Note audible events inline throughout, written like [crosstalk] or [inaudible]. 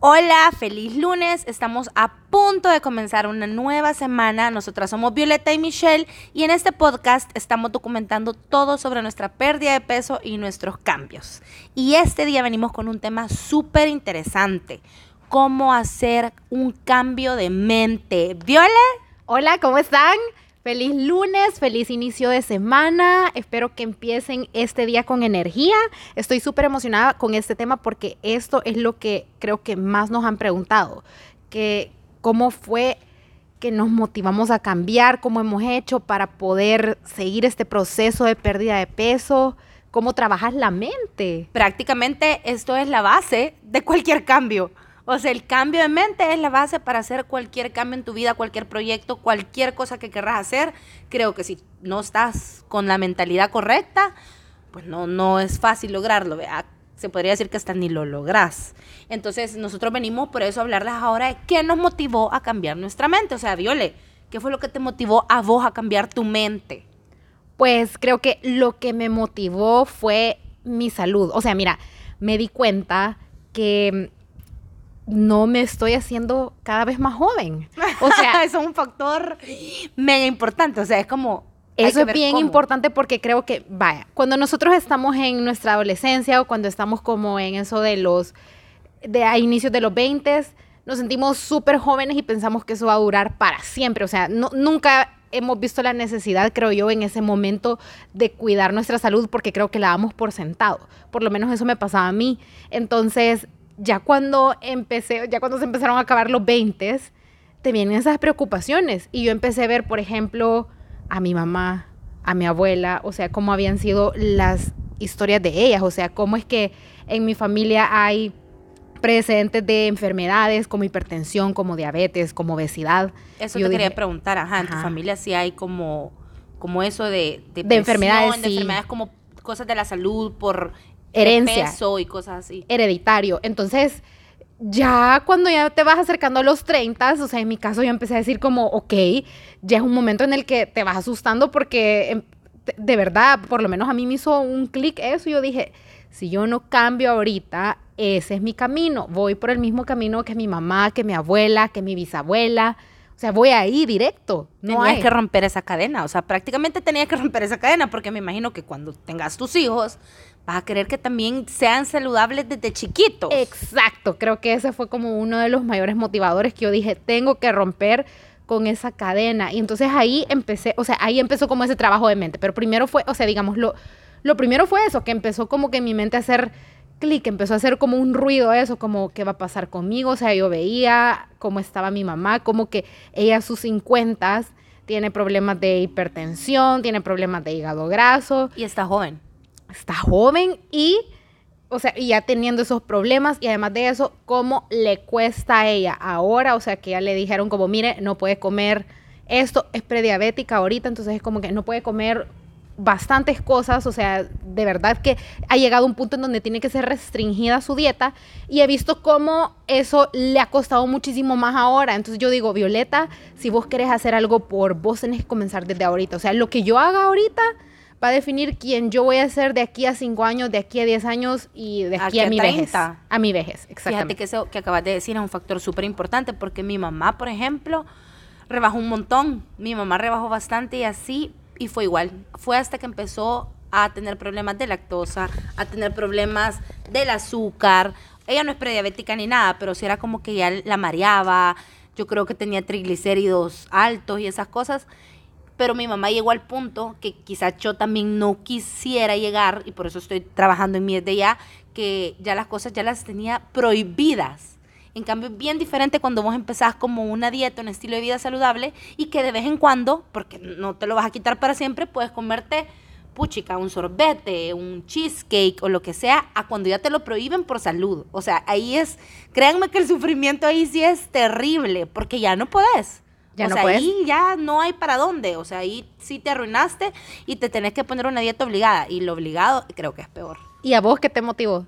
Hola, feliz lunes. Estamos a punto de comenzar una nueva semana. Nosotras somos Violeta y Michelle y en este podcast estamos documentando todo sobre nuestra pérdida de peso y nuestros cambios. Y este día venimos con un tema súper interesante. Cómo hacer un cambio de mente. ¿Viole? Hola, ¿cómo están? Feliz lunes, feliz inicio de semana. Espero que empiecen este día con energía. Estoy súper emocionada con este tema porque esto es lo que creo que más nos han preguntado. Que cómo fue que nos motivamos a cambiar, cómo hemos hecho para poder seguir este proceso de pérdida de peso, cómo trabajas la mente. Prácticamente esto es la base de cualquier cambio. O sea, el cambio de mente es la base para hacer cualquier cambio en tu vida, cualquier proyecto, cualquier cosa que querrás hacer. Creo que si no estás con la mentalidad correcta, pues no, no es fácil lograrlo. Se podría decir que hasta ni lo logras. Entonces, nosotros venimos por eso a hablarles ahora de qué nos motivó a cambiar nuestra mente. O sea, Viole, ¿qué fue lo que te motivó a vos a cambiar tu mente? Pues creo que lo que me motivó fue mi salud. O sea, mira, me di cuenta que no me estoy haciendo cada vez más joven. O sea, eso [laughs] es un factor mega importante. O sea, es como. Eso es bien importante porque creo que, vaya, cuando nosotros estamos en nuestra adolescencia o cuando estamos como en eso de los. de a inicios de los 20 nos sentimos súper jóvenes y pensamos que eso va a durar para siempre. O sea, no, nunca hemos visto la necesidad, creo yo, en ese momento de cuidar nuestra salud porque creo que la damos por sentado. Por lo menos eso me pasaba a mí. Entonces, ya cuando empecé, ya cuando se empezaron a acabar los 20, te vienen esas preocupaciones. Y yo empecé a ver, por ejemplo, a mi mamá, a mi abuela, o sea, cómo habían sido las historias de ellas, o sea, cómo es que en mi familia hay precedentes de enfermedades como hipertensión, como diabetes, como obesidad. Eso yo te quería preguntar, ajá, en tu familia sí hay como, como eso de, de, enfermedades, de enfermedades como cosas de la salud por herencia. y cosas así. Hereditario. Entonces, ya cuando ya te vas acercando a los 30, o sea, en mi caso yo empecé a decir como, ok, ya es un momento en el que te vas asustando porque em, de verdad, por lo menos a mí me hizo un clic eso y yo dije, si yo no cambio ahorita, ese es mi camino. Voy por el mismo camino que mi mamá, que mi abuela, que mi bisabuela. O sea, voy ahí directo. No hay que romper esa cadena. O sea, prácticamente tenía que [laughs] romper esa cadena porque me imagino que cuando tengas tus hijos vas a querer que también sean saludables desde chiquitos. Exacto, creo que ese fue como uno de los mayores motivadores que yo dije, tengo que romper con esa cadena. Y entonces ahí empecé, o sea, ahí empezó como ese trabajo de mente. Pero primero fue, o sea, digamos, lo, lo primero fue eso, que empezó como que mi mente a hacer clic, empezó a hacer como un ruido eso, como qué va a pasar conmigo. O sea, yo veía cómo estaba mi mamá, como que ella a sus 50 tiene problemas de hipertensión, tiene problemas de hígado graso. Y está joven está joven y, o sea, y ya teniendo esos problemas y además de eso, cómo le cuesta a ella ahora, o sea, que ya le dijeron como, mire, no puede comer esto, es prediabética ahorita, entonces es como que no puede comer bastantes cosas, o sea, de verdad que ha llegado un punto en donde tiene que ser restringida su dieta y he visto cómo eso le ha costado muchísimo más ahora. Entonces yo digo, Violeta, si vos querés hacer algo por vos, tenés que comenzar desde ahorita. O sea, lo que yo haga ahorita va a definir quién yo voy a ser de aquí a cinco años, de aquí a 10 años y de aquí, a, mi vejez. A mi vejez, exactamente. Fíjate que eso que acabas de decir es un factor súper importante porque mi mamá, por ejemplo, rebajó un montón. Mi mamá rebajó bastante y así, y fue igual. Fue hasta que empezó a tener problemas de lactosa, a tener problemas del azúcar. Ella no es prediabética ni nada, pero sí era como que ya la mareaba. Yo creo que tenía triglicéridos altos y esas cosas pero mi mamá llegó al punto que quizás yo también no quisiera llegar, y por eso estoy trabajando en mi desde ya, que ya las cosas ya las tenía prohibidas. En cambio, es bien diferente cuando vos empezás como una dieta, un estilo de vida saludable, y que de vez en cuando, porque no te lo vas a quitar para siempre, puedes comerte puchica, un sorbete, un cheesecake o lo que sea, a cuando ya te lo prohíben por salud. O sea, ahí es, créanme que el sufrimiento ahí sí es terrible, porque ya no podés. Ya o sea, ahí ya no hay para dónde. O sea, ahí sí te arruinaste y te tenés que poner una dieta obligada. Y lo obligado creo que es peor. ¿Y a vos qué te motivó?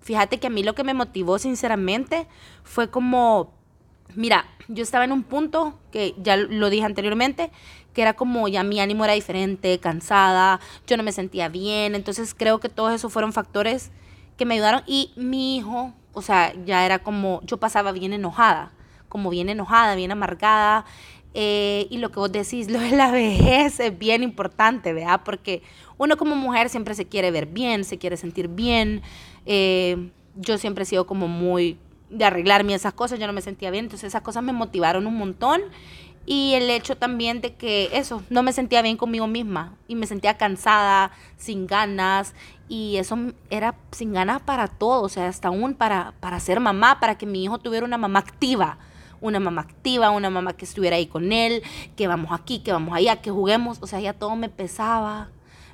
Fíjate que a mí lo que me motivó, sinceramente, fue como, mira, yo estaba en un punto que ya lo dije anteriormente, que era como ya mi ánimo era diferente, cansada, yo no me sentía bien. Entonces creo que todos esos fueron factores que me ayudaron. Y mi hijo o sea, ya era como, yo pasaba bien enojada, como bien enojada, bien amargada. Eh, y lo que vos decís, [laughs] lo de la vejez es bien importante, ¿verdad? Porque uno como mujer siempre se quiere ver bien, se quiere sentir bien. Eh, yo siempre he sido como muy de arreglarme esas cosas, yo no me sentía bien, entonces esas cosas me motivaron un montón. Y el hecho también de que eso, no me sentía bien conmigo misma y me sentía cansada, sin ganas y eso era sin ganas para todo, o sea, hasta aún para, para ser mamá, para que mi hijo tuviera una mamá activa, una mamá activa, una mamá que estuviera ahí con él, que vamos aquí, que vamos allá, que juguemos, o sea, ya todo me pesaba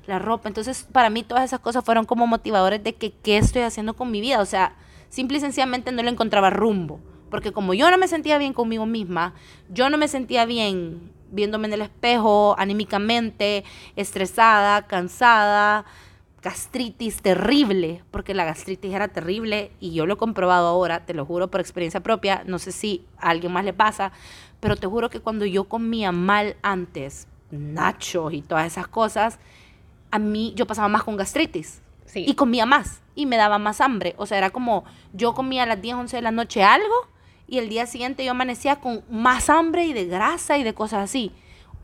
la ropa. Entonces, para mí todas esas cosas fueron como motivadores de que qué estoy haciendo con mi vida, o sea, simple y sencillamente no le encontraba rumbo, porque como yo no me sentía bien conmigo misma, yo no me sentía bien viéndome en el espejo, anímicamente, estresada, cansada, gastritis terrible, porque la gastritis era terrible y yo lo he comprobado ahora, te lo juro por experiencia propia, no sé si a alguien más le pasa, pero te juro que cuando yo comía mal antes, nachos y todas esas cosas, a mí yo pasaba más con gastritis y comía más y me daba más hambre, o sea, era como yo comía a las 10, 11 de la noche algo y el día siguiente yo amanecía con más hambre y de grasa y de cosas así.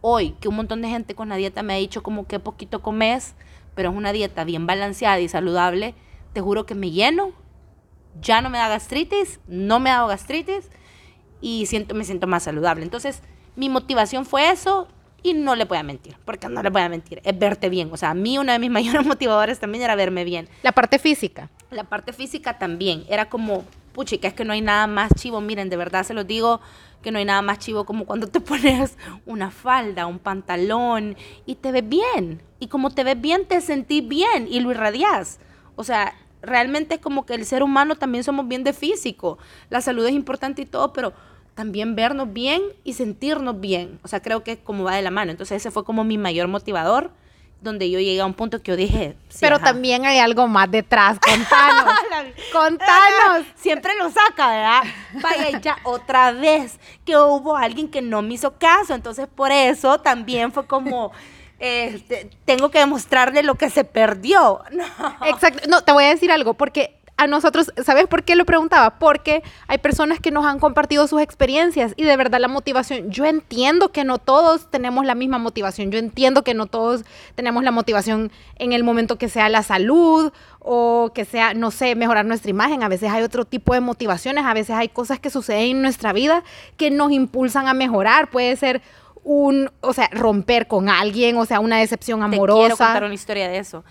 Hoy, que un montón de gente con la dieta me ha dicho como que poquito comes, pero es una dieta bien balanceada y saludable, te juro que me lleno, ya no me da gastritis, no me ha dado gastritis y siento, me siento más saludable. Entonces, mi motivación fue eso y no le voy a mentir, porque no le voy a mentir, es verte bien. O sea, a mí uno de mis [laughs] mayores motivadores también era verme bien. La parte física. La parte física también, era como, puchica, es que no hay nada más chivo, miren, de verdad se los digo, que no hay nada más chivo como cuando te [laughs] pones una falda, un pantalón y te ves bien. Y como te ves bien, te sentís bien y lo irradias. O sea, realmente es como que el ser humano también somos bien de físico. La salud es importante y todo, pero también vernos bien y sentirnos bien. O sea, creo que como va de la mano. Entonces ese fue como mi mayor motivador donde yo llegué a un punto que yo dije. Pero también hay algo más detrás. Contanos. [laughs] contanos. [laughs] Siempre lo saca, ¿verdad? Vaya, ya otra vez que hubo alguien que no me hizo caso. Entonces, por eso también fue como. [laughs] Este, tengo que demostrarle lo que se perdió. Exacto. No, te voy a decir algo, porque a nosotros, ¿sabes por qué lo preguntaba? Porque hay personas que nos han compartido sus experiencias y de verdad la motivación, yo entiendo que no todos tenemos la misma motivación, yo entiendo que no todos tenemos la motivación en el momento que sea la salud o que sea, no sé, mejorar nuestra imagen, a veces hay otro tipo de motivaciones, a veces hay cosas que suceden en nuestra vida que nos impulsan a mejorar, puede ser un, o sea, romper con alguien, o sea, una decepción amorosa. Te quiero contar una historia de eso.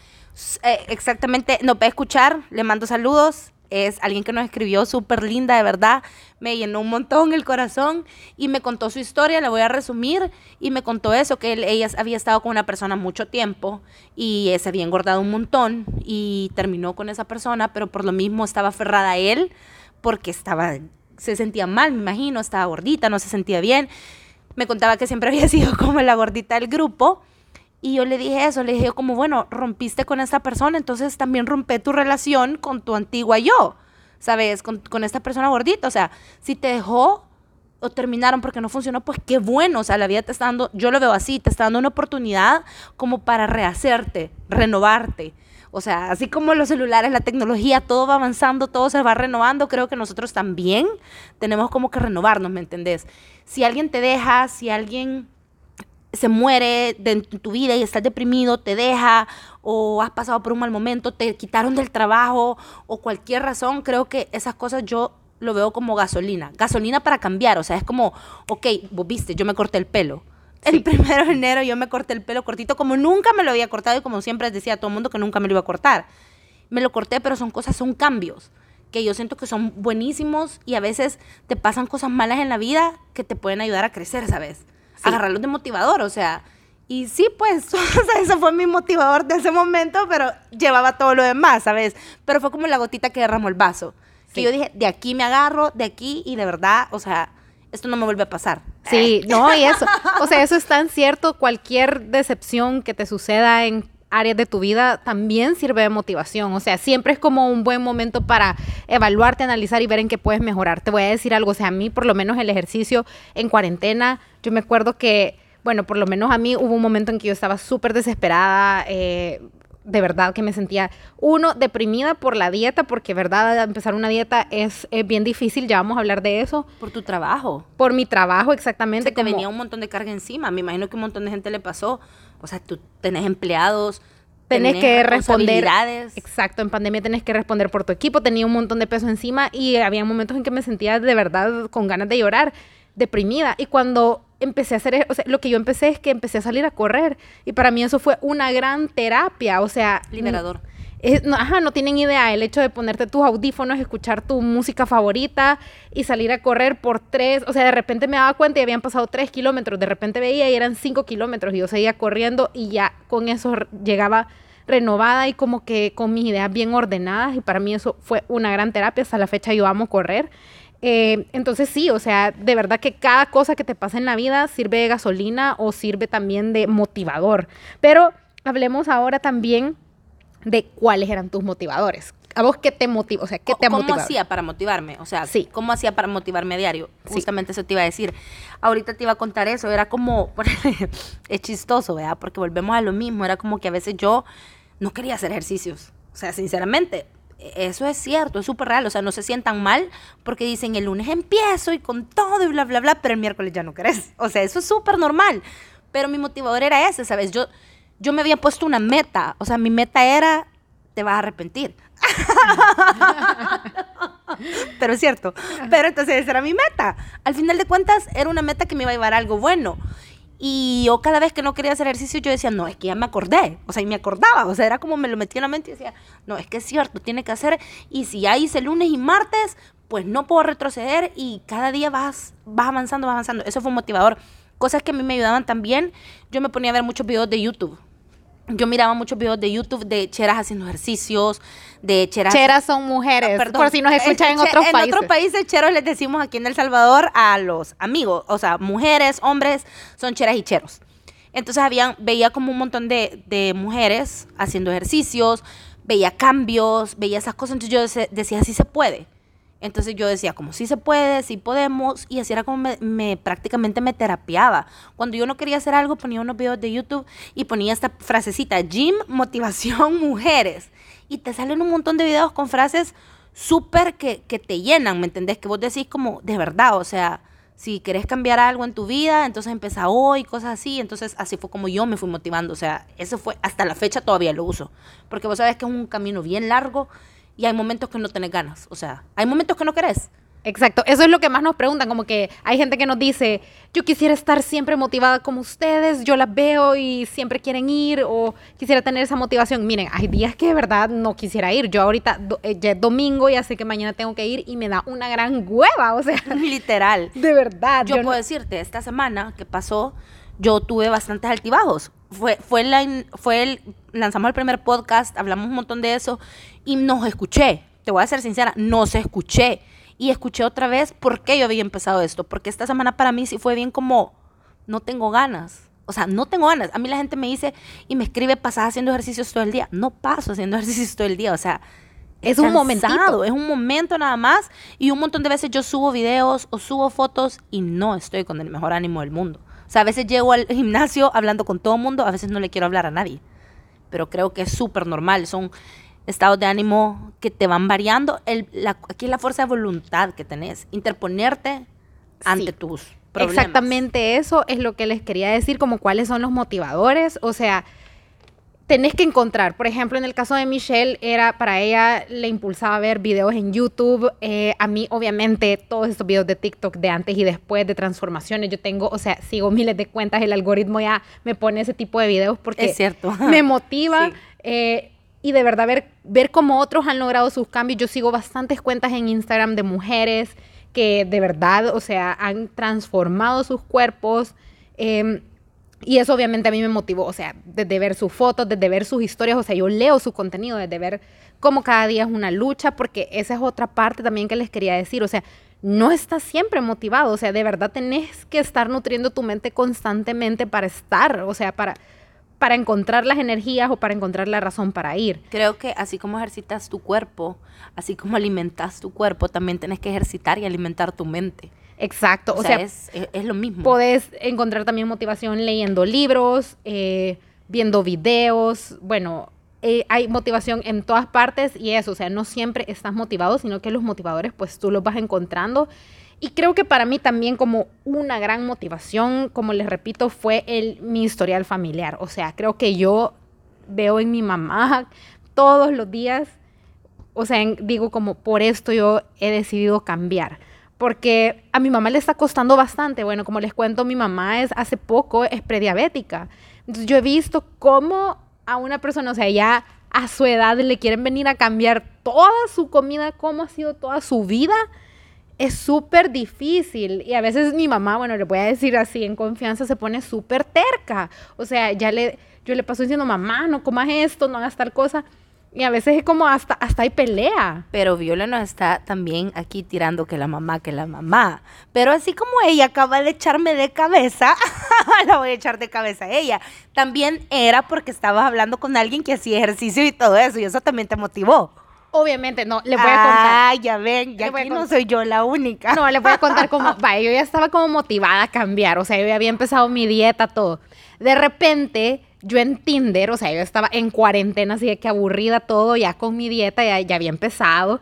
Eh, exactamente, nos va escuchar, le mando saludos. Es alguien que nos escribió súper linda, de verdad. Me llenó un montón el corazón y me contó su historia, la voy a resumir. Y me contó eso, que ella había estado con una persona mucho tiempo y se había engordado un montón y terminó con esa persona, pero por lo mismo estaba aferrada a él porque estaba, se sentía mal, me imagino, estaba gordita, no se sentía bien. Me contaba que siempre había [laughs] sido como la gordita del grupo y yo le dije eso, le dije como, bueno, rompiste con esta persona, entonces también rompe tu relación con tu antigua yo, ¿sabes? Con, con esta persona gordita. O sea, si te dejó o terminaron porque no funcionó, pues qué bueno, o sea, la vida te está dando, yo lo veo así, te está dando una oportunidad como para rehacerte, renovarte. O sea, así como los celulares, la tecnología, todo va avanzando, todo se va renovando, creo que nosotros también tenemos como que renovarnos, ¿me entendés? Si alguien te deja, si alguien se muere de tu vida y estás deprimido, te deja o has pasado por un mal momento, te quitaron del trabajo o cualquier razón, creo que esas cosas yo lo veo como gasolina, gasolina para cambiar, o sea, es como, ok, vos viste, yo me corté el pelo. El primero de enero yo me corté el pelo cortito como nunca me lo había cortado y como siempre decía a todo el mundo que nunca me lo iba a cortar. Me lo corté, pero son cosas, son cambios que yo siento que son buenísimos y a veces te pasan cosas malas en la vida que te pueden ayudar a crecer, ¿sabes? Agarrarlos de motivador, o sea. Y sí, pues, [laughs] o sea, ese fue mi motivador de ese momento, pero llevaba todo lo demás, ¿sabes? Pero fue como la gotita que derramó el vaso. Que yo dije, de aquí me agarro, de aquí, y de verdad, o sea, esto no me vuelve a pasar. Sí, no, y eso, o sea, eso es tan cierto, cualquier decepción que te suceda en áreas de tu vida también sirve de motivación. O sea, siempre es como un buen momento para evaluarte, analizar y ver en qué puedes mejorar. Te voy a decir algo, o sea, a mí por lo menos el ejercicio en cuarentena, yo me acuerdo que, bueno, por lo menos a mí hubo un momento en que yo estaba súper desesperada. Eh, de verdad que me sentía, uno, deprimida por la dieta, porque verdad, empezar una dieta es, bien difícil, ya vamos a hablar de eso. Por tu trabajo. Por mi trabajo, exactamente. Te venía un montón de carga encima, me imagino que un montón de gente le pasó, o sea, tú tenés empleados, tenés, que responder. Exacto, en pandemia tenés que responder por tu equipo, tenía un montón de peso encima y había momentos en que me sentía de verdad con ganas de llorar, deprimida. Y cuando empecé a hacer, e, o sea, lo que yo empecé es que empecé a salir a correr y para mí eso fue una gran terapia, o sea, liberador. No, ajá, no tienen idea el hecho de ponerte tus audífonos, escuchar tu música favorita y salir a correr por tres, o sea, de repente me daba cuenta y habían pasado tres kilómetros, de repente veía y eran cinco kilómetros y yo seguía corriendo y ya con eso llegaba renovada y como que con mis ideas bien ordenadas y para mí eso fue una gran terapia, hasta la fecha yo amo correr eh, entonces sí, o sea, de verdad que cada cosa que te pasa en la vida sirve de gasolina o sirve también de motivador. Pero hablemos ahora también de cuáles eran tus motivadores. ¿A vos qué te motiva? O sea, ¿qué te ¿Cómo hacía para motivarme? O sea, sí. ¿cómo hacía para motivarme a diario? Justamente eso te iba a decir. Ahorita te iba a contar eso. Era como, [laughs] es chistoso, ¿verdad? Porque volvemos a lo mismo. Era como que a veces yo no quería hacer ejercicios. O sea, sinceramente, eso es cierto, es súper real. O sea, no se sientan mal porque dicen el lunes empiezo y con todo y bla, bla, bla, pero el miércoles ya no querés. O sea, eso es súper normal. Pero mi motivador era ese, ¿sabes? Yo, yo me había puesto una meta. O sea, mi meta era, te vas a arrepentir. [laughs] pero es cierto. Pero entonces esa era mi meta. Al final de cuentas, era una meta que me iba a llevar a algo bueno. Y yo cada vez que no quería hacer ejercicio, yo decía, no, es que ya me acordé. O sea, y me acordaba. O sea, era como me lo metía en la mente y decía, no, es que es cierto, tiene que hacer. Y si ya hice lunes y martes, pues no puedo retroceder y cada día vas, vas avanzando, vas avanzando. Eso fue un motivador. Cosas que a mí me ayudaban también. Yo me ponía a ver muchos videos de YouTube yo miraba muchos videos de YouTube de cheras haciendo ejercicios, de cheras... Cheras son mujeres, ah, por si nos escuchan en otros países. En otros países, cheros les decimos aquí en El Salvador a los amigos, o sea, mujeres, hombres, son cheras y cheros. Entonces habían, veía como un montón de, de mujeres haciendo ejercicios, veía cambios, veía esas cosas, entonces yo decía, sí se puede. Entonces yo decía, como sí se puede, sí podemos, y así era como me, prácticamente me terapiaba. Cuando yo no quería hacer algo, ponía unos videos de YouTube y ponía esta frasecita, gym, motivación, [laughs] mujeres. Y te salen un montón de videos con frases súper que, que te llenan, ¿me entendés? Que vos decís como, de verdad, o sea, si querés cambiar algo en tu vida, entonces empieza hoy, cosas así. Entonces así fue como yo me fui motivando. O sea, eso fue, hasta la fecha todavía lo uso. Porque vos sabes que es un camino bien largo y hay momentos que no tenés ganas. O sea, hay momentos que no querés. Exacto, eso es lo que más nos preguntan, como que hay gente que nos dice, yo quisiera estar siempre motivada como ustedes, yo las veo y siempre quieren ir o quisiera tener esa motivación. Miren, hay días que de verdad no quisiera ir. Yo ahorita eh, ya es domingo, ya sé que mañana tengo que ir y me da una gran hueva, o sea. [laughs] Literal. De verdad. Yo, puedo decirte, esta semana que pasó, yo tuve bastantes altibajos. Fue, fue, la, fue el, lanzamos el primer podcast, hablamos un montón de eso y nos escuché. Te voy a ser sincera, no se escuché. Y escuché otra vez por qué yo había empezado esto. Porque esta semana para mí sí fue bien como, no tengo ganas. O sea, no tengo ganas. A mí la gente me dice y me escribe, pasas haciendo ejercicios todo el día. No paso haciendo [laughs] ejercicios todo el día. O sea, es un momento. Es un momento nada más. Y un montón de veces yo subo videos o subo fotos y no estoy con el mejor ánimo del mundo. O sea, a veces llego al gimnasio hablando con todo el mundo, a veces no le quiero hablar a nadie. Pero creo que es súper normal. Son estados de ánimo que te van variando. El, aquí es la fuerza de voluntad que tenés. Interponerte ante tus problemas. Exactamente eso es lo que les quería decir, como cuáles son los motivadores. O sea, tenés que encontrar, por ejemplo, en el caso de Michelle, era para ella le impulsaba ver videos en YouTube. Eh, a mí, obviamente, todos estos videos de TikTok de antes y después de transformaciones, yo tengo, o sea, sigo miles de cuentas, el algoritmo ya me pone ese tipo de videos porque es cierto. [laughs] me motiva. Eh, y de verdad ver, ver cómo otros han logrado sus cambios. Yo sigo bastantes cuentas en Instagram de mujeres que de verdad, o sea, han transformado sus cuerpos. Eh, y eso obviamente a mí me motivó, o sea, desde ver sus fotos, desde ver sus historias, o sea, yo leo su contenido, desde ver cómo cada día es una lucha, porque esa es otra parte también que les quería decir, o sea, no estás siempre motivado, o sea, de verdad tenés que estar nutriendo tu mente constantemente para estar, o sea, para, para encontrar las energías o para encontrar la razón para ir. Creo que así como ejercitas tu cuerpo, así como alimentas tu cuerpo, también tienes que ejercitar y alimentar tu mente. Exacto, o, sea, es, lo mismo. Puedes encontrar también motivación leyendo libros, eh, viendo videos, bueno, eh, hay motivación en todas partes y eso, o sea, no siempre estás motivado, sino que los motivadores pues tú los vas encontrando. Y creo que para mí también como una gran motivación, como les repito, fue el, mi historial familiar. O sea, creo que yo veo en mi mamá todos los días, o sea, digo como por esto yo he decidido cambiar. Porque a mi mamá le está costando bastante. Bueno, como les cuento, mi mamá es hace poco es prediabética. Entonces yo he visto cómo a una persona, o sea, ya a su edad le quieren venir a cambiar toda su comida, cómo ha sido toda su vida, es súper difícil. Y a veces mi mamá, bueno, le voy a decir así en confianza, se pone súper terca. O sea, ya le, yo le paso diciendo, mamá, no comas esto, no hagas tal cosa. Y a veces es como hasta, hasta hay pelea. Pero Viola nos está también aquí tirando que la mamá, que la mamá. Pero así como ella acaba de echarme de cabeza, [laughs] la voy a echar de cabeza a ella. También era porque estabas hablando con alguien que hacía ejercicio y todo eso, y eso también te motivó. Obviamente, no, le voy a contar. Ah, ya ven, ya aquí no soy yo la única. No, le voy a contar cómo, [laughs] vaya, yo ya estaba como motivada a cambiar, o sea, yo ya había empezado mi dieta, todo. De repente, yo en Tinder, o sea, yo estaba en cuarentena, así de que aburrida todo, ya con mi dieta, ya, ya había empezado.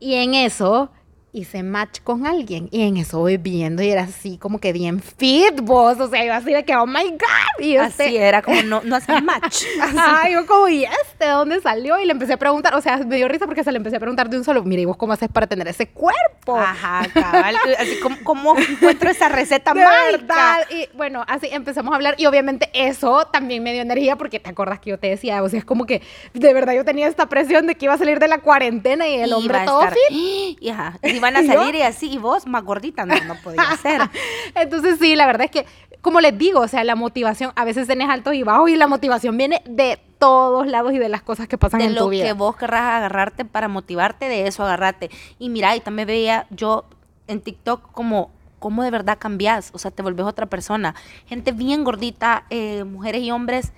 Y en eso hice match con alguien y en eso voy viendo y era así como que bien fit vos, o sea, yo así de que, oh my God. Y este así era como no, no hacía match. [laughs] Ay, yo como, ¿y este? ¿De dónde salió? Y le empecé a preguntar, o sea, me dio risa porque se le empecé a preguntar de un solo, mire, vos cómo haces para tener ese cuerpo? Ajá, cabal, así como, ¿cómo [laughs] encuentro esa receta mágica? Y bueno, así empezamos a hablar y obviamente eso también me dio energía porque te acuerdas que yo te decía, o sea, es como que de verdad yo tenía esta presión de que iba a salir de la cuarentena y el hombre todo fit. [gasps] Y ajá, van a salir y así, y vos más gordita, no, no podía ser. [laughs] Entonces sí, la verdad es que, como les digo, o sea, la motivación, a veces tenés altos y bajos y la motivación viene de todos lados y de las cosas que pasan en tu vida. De lo que vos querrás agarrarte para motivarte, de eso agarrarte. Y mira, y también veía yo en TikTok como cómo de verdad cambias, o sea, te volvés otra persona. Gente bien gordita, eh, mujeres y hombres,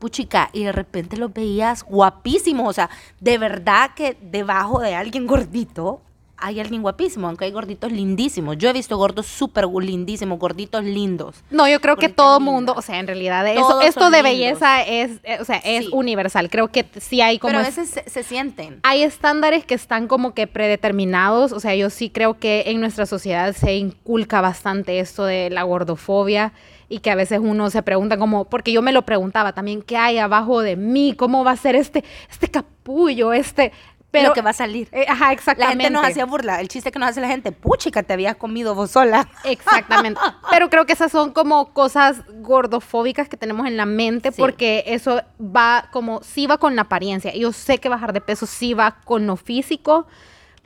puchica, y de repente los veías guapísimos, o sea, de verdad que debajo de alguien gordito hay alguien guapísimo, aunque hay gorditos lindísimos. Yo he visto gordos súper lindísimos, gorditos lindos. No, yo creo que todo mundo, o sea, en realidad esto de belleza es, eh, o sea, es universal. Creo que sí hay como... Pero a veces se, sienten. Hay estándares que están como que predeterminados. O sea, yo sí creo que en nuestra sociedad se inculca bastante esto de la gordofobia y que a veces uno se pregunta como, porque yo me lo preguntaba también, ¿qué hay abajo de mí? ¿Cómo va a ser este, este capullo, este, pero, lo que va a salir. Eh, ajá, exactamente. La gente nos hacía burla. El chiste que nos hace la gente, puchica, te habías comido vos sola. [laughs] Exactamente. Pero creo que esas son como cosas gordofóbicas que tenemos en la mente porque eso va como, sí va con la apariencia. Yo sé que bajar de peso sí va con lo físico,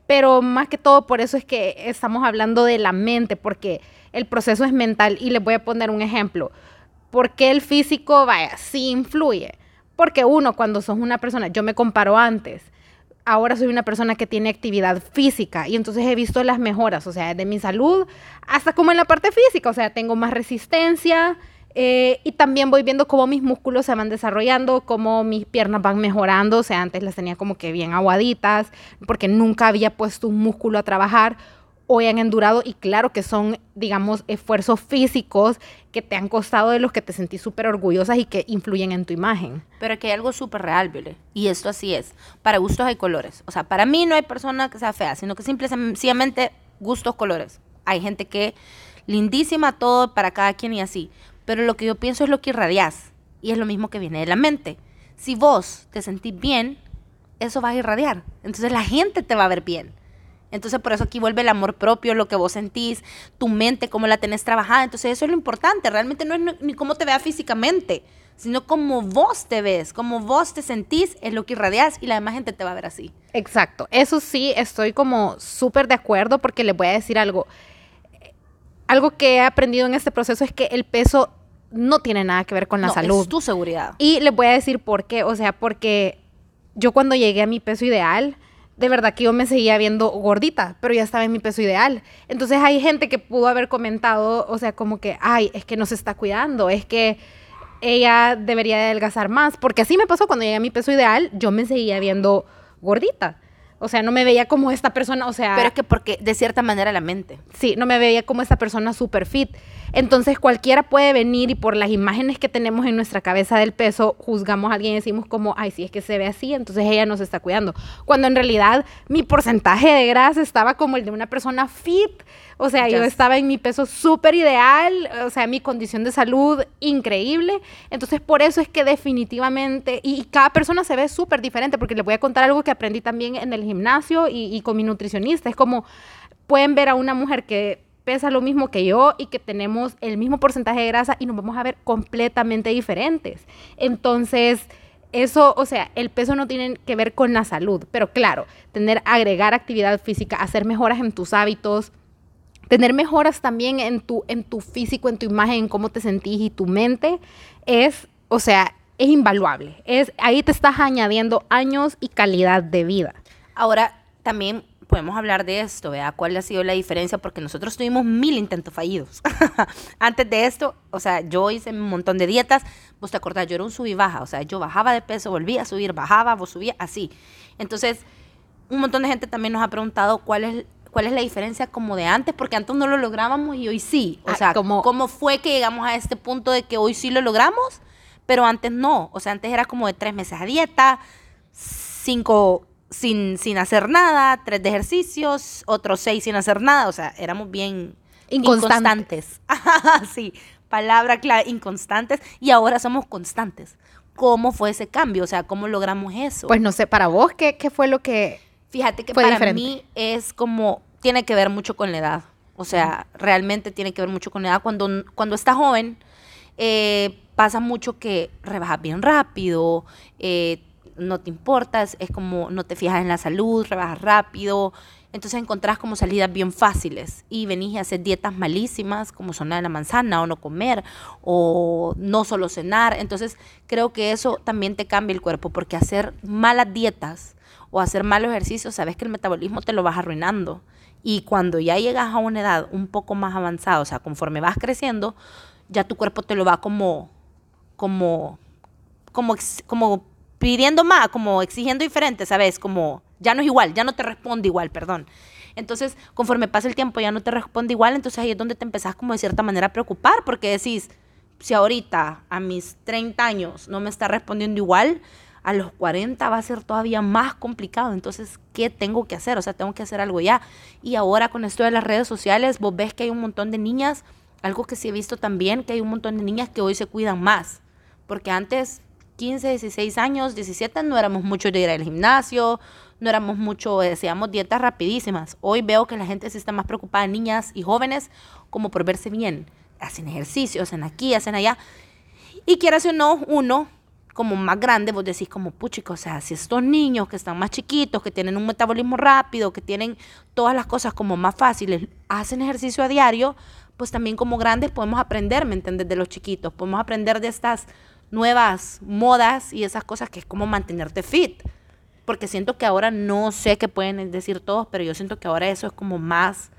pero más que todo por eso es que estamos hablando de la mente, porque el proceso es mental. Y les voy a poner un ejemplo. ¿Por qué el físico, vaya, sí influye? Porque uno, cuando sos una persona, yo me comparo antes ahora soy una persona que tiene actividad física y entonces he visto las mejoras, o sea, de mi salud hasta como en la parte física, o sea, tengo más resistencia eh, y también voy viendo cómo mis músculos se van desarrollando, cómo mis piernas van mejorando, o sea, antes las tenía como que bien aguaditas porque nunca había puesto un músculo a trabajar hoy han endurado y claro que son, digamos, esfuerzos físicos que te han costado de los que te sentís súper orgullosas y que influyen en tu imagen. Pero que hay algo súper real, Viole, y esto así es. Para gustos hay colores. O sea, para mí no hay persona que sea fea, sino que simplemente gustos, colores. Hay gente que lindísima todo para cada quien y así. Pero lo que yo pienso es lo que irradias. Y es lo mismo que viene de la mente. Si vos te sentís bien, eso va a irradiar. Entonces la gente te va a ver bien. Entonces por eso aquí vuelve el amor propio, lo que vos sentís, tu mente, cómo la tenés trabajada. Entonces eso es lo importante. Realmente no es ni cómo te veas físicamente, sino cómo vos te ves, cómo vos te sentís, es lo que irradias y la demás gente te va a ver así. Exacto. Eso sí, estoy como súper de acuerdo porque les voy a decir algo. Algo que he aprendido en este proceso es que el peso no tiene nada que ver con la salud. Es tu seguridad. Y les voy a decir por qué. O sea, porque yo cuando llegué a mi peso ideal, de verdad que yo me seguía viendo gordita, pero ya estaba en mi peso ideal. Entonces hay gente que pudo haber comentado, o sea, como que, ay, es que no se está cuidando, es que ella debería adelgazar más, porque así me pasó cuando llegué a mi peso ideal, yo me seguía viendo gordita. O sea, no me veía como esta persona, o sea... Pero es que porque de cierta manera la mente. Sí, no me veía como esta persona super fit. Entonces cualquiera puede venir y por las imágenes que tenemos en nuestra cabeza del peso, juzgamos a alguien y decimos como, ay, si es que se ve así, entonces ella no se está cuidando. Cuando en realidad mi porcentaje de grasa estaba como el de una persona fit. O sea, yo estaba en mi peso súper ideal, o sea, mi condición de salud increíble. Entonces, por eso es que definitivamente, y, cada persona se ve súper diferente, porque les voy a contar algo que aprendí también en el gimnasio y, y con mi nutricionista. Es como, pueden ver a una mujer que pesa lo mismo que yo y que tenemos el mismo porcentaje de grasa y nos vamos a ver completamente diferentes. Entonces, eso, o sea, el peso no tiene que ver con la salud, pero claro, tener, agregar actividad física, hacer mejoras en tus hábitos, tener mejoras también en tu, en tu físico, en tu imagen, en cómo te sentís y tu mente, es, o sea, es invaluable. Es, ahí te estás añadiendo años y calidad de vida. Ahora, también podemos hablar de esto, vea cuál ha sido la diferencia, porque nosotros tuvimos mil intentos fallidos. [laughs] Antes de esto, o sea, yo hice un montón de dietas, vos te acordás, yo era un sub y baja, o sea, yo bajaba de peso, volvía a subir, bajaba, vos subía, así. Entonces, un montón de gente también nos ha preguntado cuál es cuál es la diferencia como de antes, porque antes no lo lográbamos y hoy sí. O ah, sea, ¿cómo fue que llegamos a este punto de que hoy sí lo logramos, pero antes no? O sea, antes era como de tres meses a dieta, cinco sin, sin hacer nada, tres de ejercicios, otros seis sin hacer nada. O sea, éramos bien inconstantes. [laughs] sí, palabra clave, inconstantes. Y ahora somos constantes. ¿Cómo fue ese cambio? O sea, ¿cómo logramos eso? Pues no sé, para vos, ¿qué, qué fue lo que Fíjate que para mí es como, tiene que ver mucho con la edad. O sea, realmente tiene que ver mucho con la edad. Cuando, cuando estás joven, eh, pasa mucho que rebajas bien rápido, eh, no te importas, es como no te fijas en la salud, rebajas rápido. Entonces encontrás como salidas bien fáciles y venís a hacer dietas malísimas como son la de la manzana o no comer o no solo cenar. Entonces creo que eso también te cambia el cuerpo porque hacer malas dietas o hacer malos ejercicios, sabes que el metabolismo te lo vas arruinando. Y cuando ya llegas a una edad un poco más avanzada, o sea, conforme vas creciendo, ya tu cuerpo te lo va como, como, como, como pidiendo más, como exigiendo diferente, ¿sabes? Como ya no es igual, ya no te responde igual, perdón. Entonces, conforme pasa el tiempo ya no te responde igual, entonces ahí es donde te empezás como de cierta manera a preocupar, porque decís, si ahorita a mis 30 años no me está respondiendo igual, a los 40 va a ser todavía más complicado. Entonces, ¿qué tengo que hacer? O sea, tengo que hacer algo ya. Y ahora con esto de las redes sociales, vos ves que hay un montón de niñas, algo que sí he visto también, que hay un montón de niñas que hoy se cuidan más. Porque antes, 15, 16 años, 17, no éramos mucho de ir al gimnasio, no éramos mucho, decíamos dietas rapidísimas. Hoy veo que la gente se está más preocupada, niñas y jóvenes, como por verse bien. Hacen ejercicio, hacen aquí, hacen allá. Y quieras o no, uno como más grande, vos decís como, puchico, o sea, si estos niños que están más chiquitos, que tienen un metabolismo rápido, que tienen todas las cosas como más fáciles, hacen ejercicio a diario, pues también como grandes podemos aprender, ¿me entiendes? De los chiquitos, podemos aprender de estas nuevas modas y esas cosas que es como mantenerte fit. Porque siento que ahora no sé qué pueden decir todos, pero yo siento que ahora eso es como más,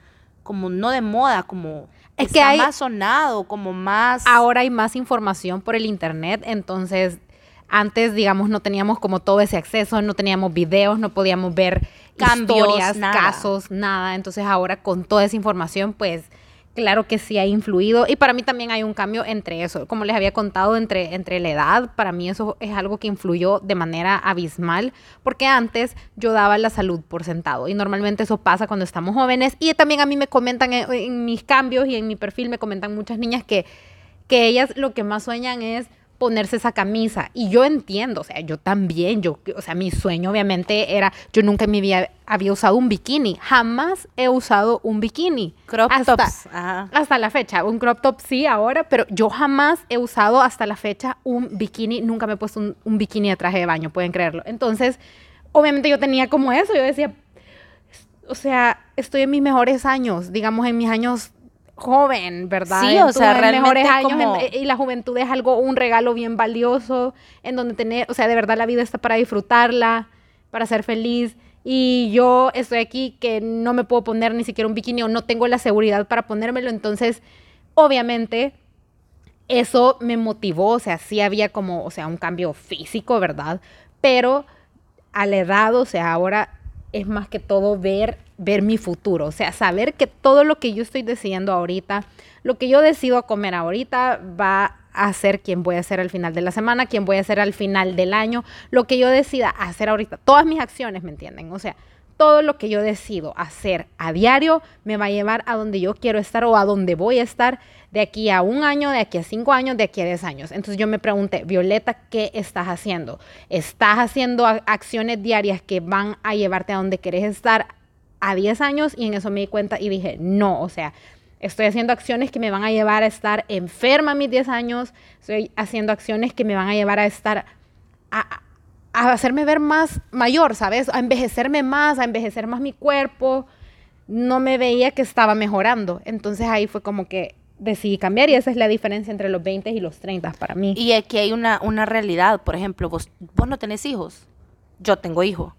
como no de moda, como es que hay, más sonado, como más... Ahora hay más información por el internet, entonces antes, digamos, no teníamos como todo ese acceso, no teníamos videos, no podíamos ver Cambios, historias, casos, nada. Entonces ahora con toda esa información, pues claro que sí ha influido. Y para mí también hay un cambio entre eso. Como les había contado, entre, entre la edad, para mí eso es algo que influyó de manera abismal, porque antes yo daba la salud por sentado. Y normalmente eso pasa cuando estamos jóvenes. Y también a mí me comentan en, mis cambios y en mi perfil, me comentan muchas niñas que, que ellas lo que más sueñan es ponerse esa camisa. Y yo entiendo, o sea, yo también, yo, o sea, mi sueño obviamente era, yo nunca en mi vida había usado un bikini, jamás he usado un bikini. Crop hasta, tops. Hasta la fecha, un crop top sí ahora, pero yo jamás he usado hasta la fecha un bikini, nunca me he puesto un, un bikini de traje de baño, pueden creerlo. Entonces, obviamente yo tenía como eso, yo decía, o sea, estoy en mis mejores años, digamos en mis años joven, ¿verdad? Sí, o sea, realmente mejores años y la juventud es algo, un regalo bien valioso, en donde tener, o sea, de verdad la vida está para disfrutarla, para ser feliz. Y yo estoy aquí que no me puedo poner ni siquiera un bikini o no tengo la seguridad para ponérmelo, entonces, obviamente, eso me motivó, o sea, sí había como, o sea, un cambio físico, ¿verdad? Pero a la edad, o sea, ahora es más que todo ver, ver mi futuro. O sea, saber que todo lo que yo estoy decidiendo ahorita, lo que yo decido comer ahorita va a ser quien voy a ser al final de la semana, quién voy a ser al final del año, lo que yo decida hacer ahorita, todas mis acciones, ¿me entienden? O sea, todo lo que yo decido hacer a diario me va a llevar a donde yo quiero estar o a donde voy a estar de aquí a un año, de aquí a cinco años, de aquí a diez años. Entonces yo me pregunté, Violeta, ¿qué estás haciendo? ¿Estás haciendo acciones diarias que van a llevarte a donde quieres estar a diez años? Y en eso me di cuenta y dije, no, o sea, estoy haciendo acciones que me van a llevar a estar enferma a mis diez años, estoy haciendo acciones que me van a llevar a estar a, a hacerme ver más mayor, ¿sabes? A envejecerme más, a envejecer más mi cuerpo. No me veía que estaba mejorando. Entonces ahí fue como que decidí cambiar y esa es la diferencia entre los 20 y los 30 para mí. Y aquí hay una, una realidad, por ejemplo, vos, vos no tenés hijos, yo tengo hijos.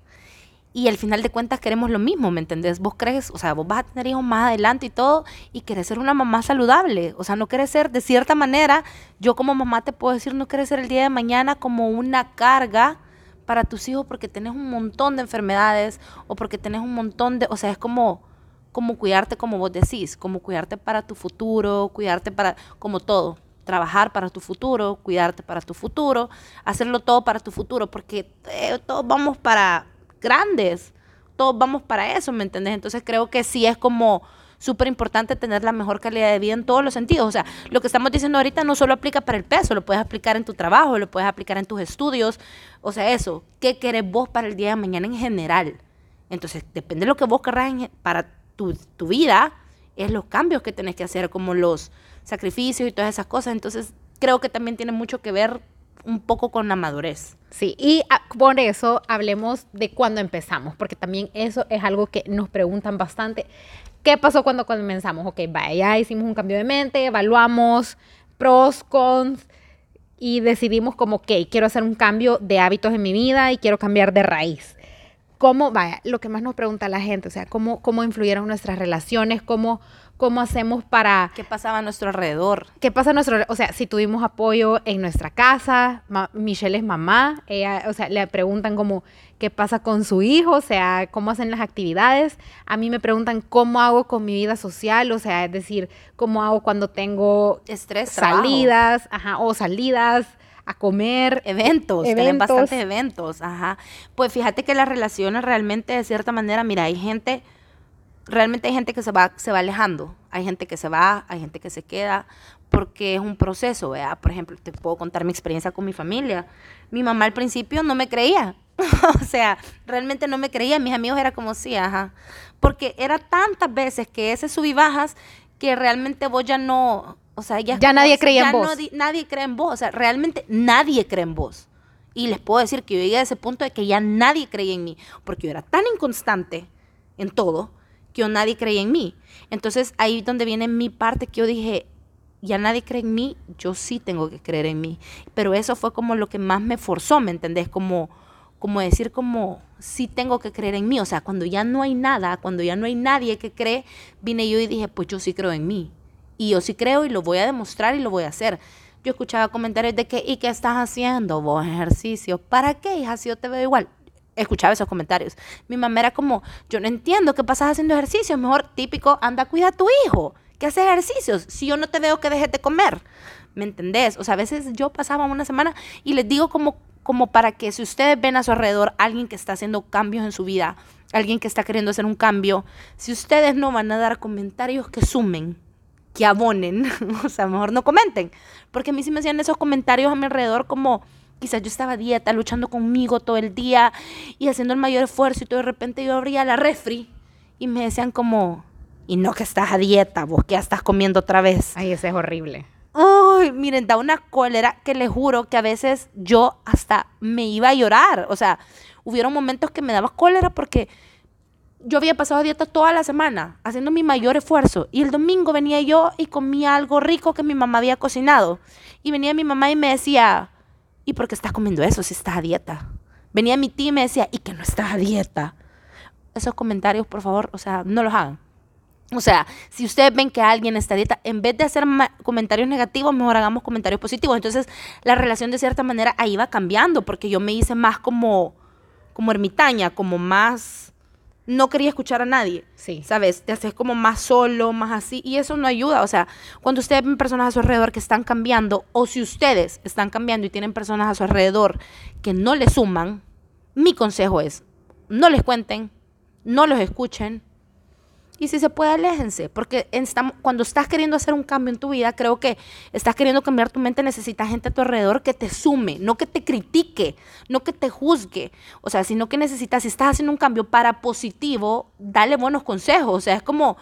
Y al final de cuentas queremos lo mismo, ¿me entendés? Vos crees, o sea, vos vas a tener hijos más adelante y todo, y querés ser una mamá saludable. O sea, no querés ser, de cierta manera, yo como mamá te puedo decir, no querés ser el día de mañana como una carga para tus hijos porque tenés un montón de enfermedades o porque tenés un montón de, o sea, es como como cuidarte como vos decís, como cuidarte para tu futuro, cuidarte para como todo, trabajar para tu futuro, cuidarte para tu futuro, hacerlo todo para tu futuro, porque eh, todos vamos para grandes, todos vamos para eso, ¿me entendés? Entonces creo que sí es como súper importante tener la mejor calidad de vida en todos los sentidos. O sea, lo que estamos diciendo ahorita no solo aplica para el peso, lo puedes aplicar en tu trabajo, lo puedes aplicar en tus estudios. O sea, eso, ¿qué querés vos para el día de mañana en general? Entonces, depende de lo que vos querrás para tu, vida, es los cambios que tenés que hacer, como los sacrificios y todas esas cosas. Entonces, creo que también tiene mucho que ver un poco con la madurez. Sí, y por eso hablemos de cuándo empezamos, porque también eso es algo que nos preguntan bastante. ¿Qué pasó cuando comenzamos? Ok, vaya, ya hicimos un cambio de mente, evaluamos pros, cons y decidimos como, ok, quiero hacer un cambio de hábitos en mi vida y quiero cambiar de raíz. ¿Cómo, vaya, lo que más nos pregunta la gente, o sea, cómo, cómo influyeron nuestras relaciones, cómo, cómo hacemos para... ¿Qué pasaba a nuestro alrededor? ¿Qué pasa a nuestro O sea, si tuvimos apoyo en nuestra casa, Michelle es mamá, ella, o sea, le preguntan como qué pasa con su hijo, o sea, cómo hacen las actividades. A mí me preguntan cómo hago con mi vida social, o sea, es decir, cómo hago cuando tengo estrés, salidas, ajá, o salidas a comer. Eventos, eventos. bastantes eventos, ajá. Pues fíjate que las relaciones realmente, de cierta manera, mira, hay gente realmente hay gente que se va, se va alejando, hay gente que se va, hay gente que se queda, porque es un proceso, ¿vea? Por ejemplo, te puedo contar mi experiencia con mi familia. Mi mamá al principio no me creía, [laughs] o sea, realmente no me creía, mis amigos era como sí, ajá, porque era tantas veces que ese subí bajas que realmente vos ya no, o sea, ya, ya nadie creía en vos. nadie cree en vos, o sea, realmente nadie cree en vos. Y les puedo decir que yo llegué a ese punto de que ya nadie creía en mí, porque yo era tan inconstante en todo, que yo nadie creía en mí. Entonces ahí es donde viene mi parte que yo dije, ya nadie cree en mí, yo sí tengo que creer en mí. Pero eso fue como lo que más me forzó, ¿me entendés? Como, como decir como, sí tengo que creer en mí. O sea, cuando ya no hay nada, cuando ya no hay nadie que cree, vine yo y dije, pues yo sí creo en mí. Y yo sí creo y lo voy a demostrar y lo voy a hacer. Yo escuchaba comentarios de que, ¿y qué estás haciendo vos ejercicio? ¿Para qué, hija? Si yo te veo igual escuchaba esos comentarios. Mi mamá era como, yo no entiendo qué pasas haciendo ejercicio, mejor típico, anda, cuida a tu hijo, que hace ejercicios, si yo no te veo que dejes de comer. ¿Me entendés? O sea, a veces yo pasaba una semana y les digo como, como para que si ustedes ven a su alrededor alguien que está haciendo cambios en su vida, alguien que está queriendo hacer un cambio, si ustedes no van a dar comentarios que sumen, que abonen, [laughs] o sea, mejor no comenten, porque a mí sí me hacían esos comentarios a mi alrededor como quizás yo estaba a dieta, luchando conmigo todo el día y haciendo el mayor esfuerzo y todo de repente yo abría la refri y me decían como, y no que estás a dieta, vos que ya estás comiendo otra vez. Ay, ese es horrible. Ay, miren, da una cólera que les juro que a veces yo hasta me iba a llorar. O sea, hubieron momentos que me daba cólera porque yo había pasado dieta toda la semana, haciendo mi mayor esfuerzo. Y el domingo venía yo y comía algo rico que mi mamá había cocinado. Y venía mi mamá y me decía, ¿y por qué estás comiendo eso si estás a dieta? Venía mi tía y me decía, ¿y que no estás a dieta? Esos comentarios, por favor, o sea, no los hagan. O sea, si ustedes ven que alguien está a dieta, en vez de hacer comentarios negativos, mejor hagamos comentarios positivos. Entonces, la relación de cierta manera ahí va cambiando, porque yo me hice más como, como ermitaña, como más no quería escuchar a nadie. Sí. ¿Sabes? Te haces como más solo, más así. Y eso no ayuda. O sea, cuando ustedes ven personas a su alrededor que están cambiando, o si ustedes están cambiando y tienen personas a su alrededor que no les suman, mi consejo es, no les cuenten, no los escuchen, y si se puede, aléjense, porque cuando estás queriendo hacer un cambio en tu vida, creo que estás queriendo cambiar tu mente, necesitas gente a tu alrededor que te sume, no que te critique, no que te juzgue. O sea, sino que necesitas, si estás haciendo un cambio para positivo, dale buenos consejos. O sea, es como,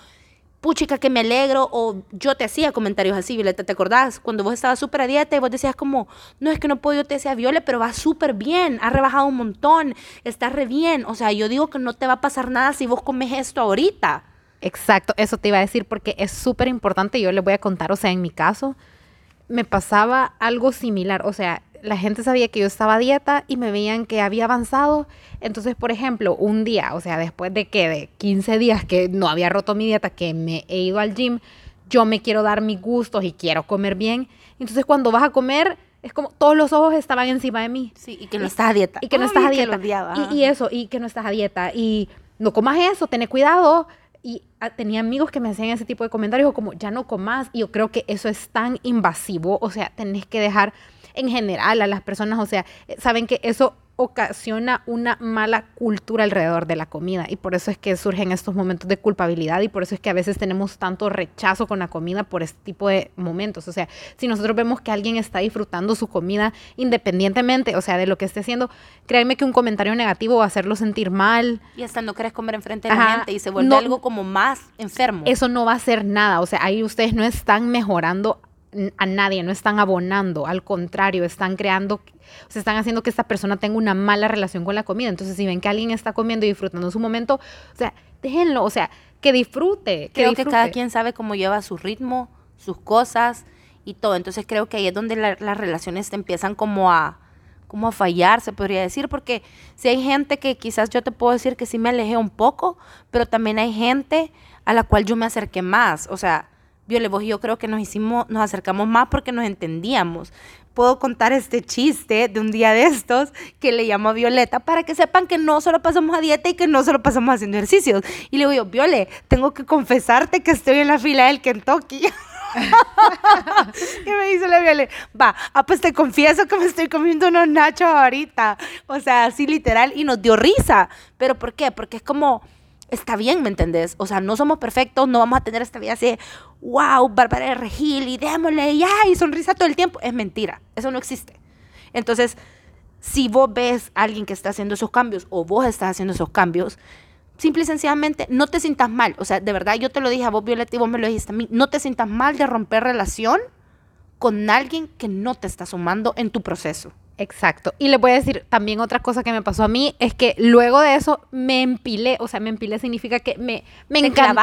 puchica, que me alegro, o yo te hacía comentarios así, Violeta, ¿te acordás? Cuando vos estabas súper a dieta y vos decías como, no, es que no puedo, yo te decía, Viole, pero va súper bien, has rebajado un montón, estás re bien. O sea, yo digo que no te va a pasar nada si vos comes esto ahorita. Exacto, eso te iba a decir porque es súper importante. Yo les voy a contar, o sea, en mi caso, me pasaba algo similar. O sea, la gente sabía que yo estaba a dieta y me veían que había avanzado. Entonces, por ejemplo, un día, o sea, después de que de 15 días que no había roto mi dieta, que me he ido al gym, yo me quiero dar mis gustos y quiero comer bien. Entonces, cuando vas a comer, es como todos los ojos estaban encima de mí. Sí, y que no estás a dieta. Y que no estás a dieta. Y, y, eso, y que no estás a dieta. Y no comas eso, ten cuidado y ah, tenía amigos que me hacían ese tipo de comentarios como ya no comas y yo creo que eso es tan invasivo, o sea, tenés que dejar en general a las personas, o sea, eh, saben que eso ocasiona una mala cultura alrededor de la comida y por eso es que surgen estos momentos de culpabilidad y por eso es que a veces tenemos tanto rechazo con la comida por este tipo de momentos. O sea, si nosotros vemos que alguien está disfrutando su comida independientemente, o sea, de lo que esté haciendo, créanme que un comentario negativo va a hacerlo sentir mal. Y hasta no querés comer enfrente de la gente y se vuelve algo como más enfermo. Eso no va a hacer nada, o sea, ahí ustedes no están mejorando a nadie, no están abonando, al contrario, están creando, o sea, están haciendo que esta persona tenga una mala relación con la comida. Entonces, si ven que alguien está comiendo y disfrutando su momento, o sea, déjenlo, o sea, que disfrute. creo que cada quien sabe cómo lleva su ritmo, sus cosas y todo. Entonces, creo que ahí es donde las relaciones te empiezan como a como a fallar, se podría decir, porque si hay gente que quizás yo te puedo decir que sí me alejé un poco, pero también hay gente a la cual yo me acerqué más, o sea, Viole, vos y yo creo que nos hicimos, nos acercamos más porque nos entendíamos. Puedo contar este chiste de un día de estos que le llamo a Violeta para que sepan que no solo pasamos a dieta y que no solo pasamos haciendo ejercicios. Y le digo yo, Viole, tengo que confesarte que estoy en la fila del Kentucky. [laughs] y me dice la Viole, va, ah, pues te confieso que me estoy comiendo unos nachos ahorita. O sea, así literal, y nos dio risa. ¿Pero por qué? Porque es como está bien, ¿me entendés? O sea, no somos perfectos, no vamos a tener esta vida así, wow, Bárbara de Regil, y démosle, y ay, sonrisa todo el tiempo. Es mentira, eso no existe. Entonces, si vos ves a alguien que está haciendo esos cambios o vos estás haciendo esos cambios, simple y sencillamente no te sientas mal. O sea, de verdad, yo te lo dije a vos, Violeta, y vos me lo dijiste a mí, no te sientas mal de romper relación con alguien que no te está sumando en tu proceso. Exacto. Y le voy a decir también otra cosa que me pasó a mí, es que luego de eso me empilé, o sea, me empilé significa que me, me encantó.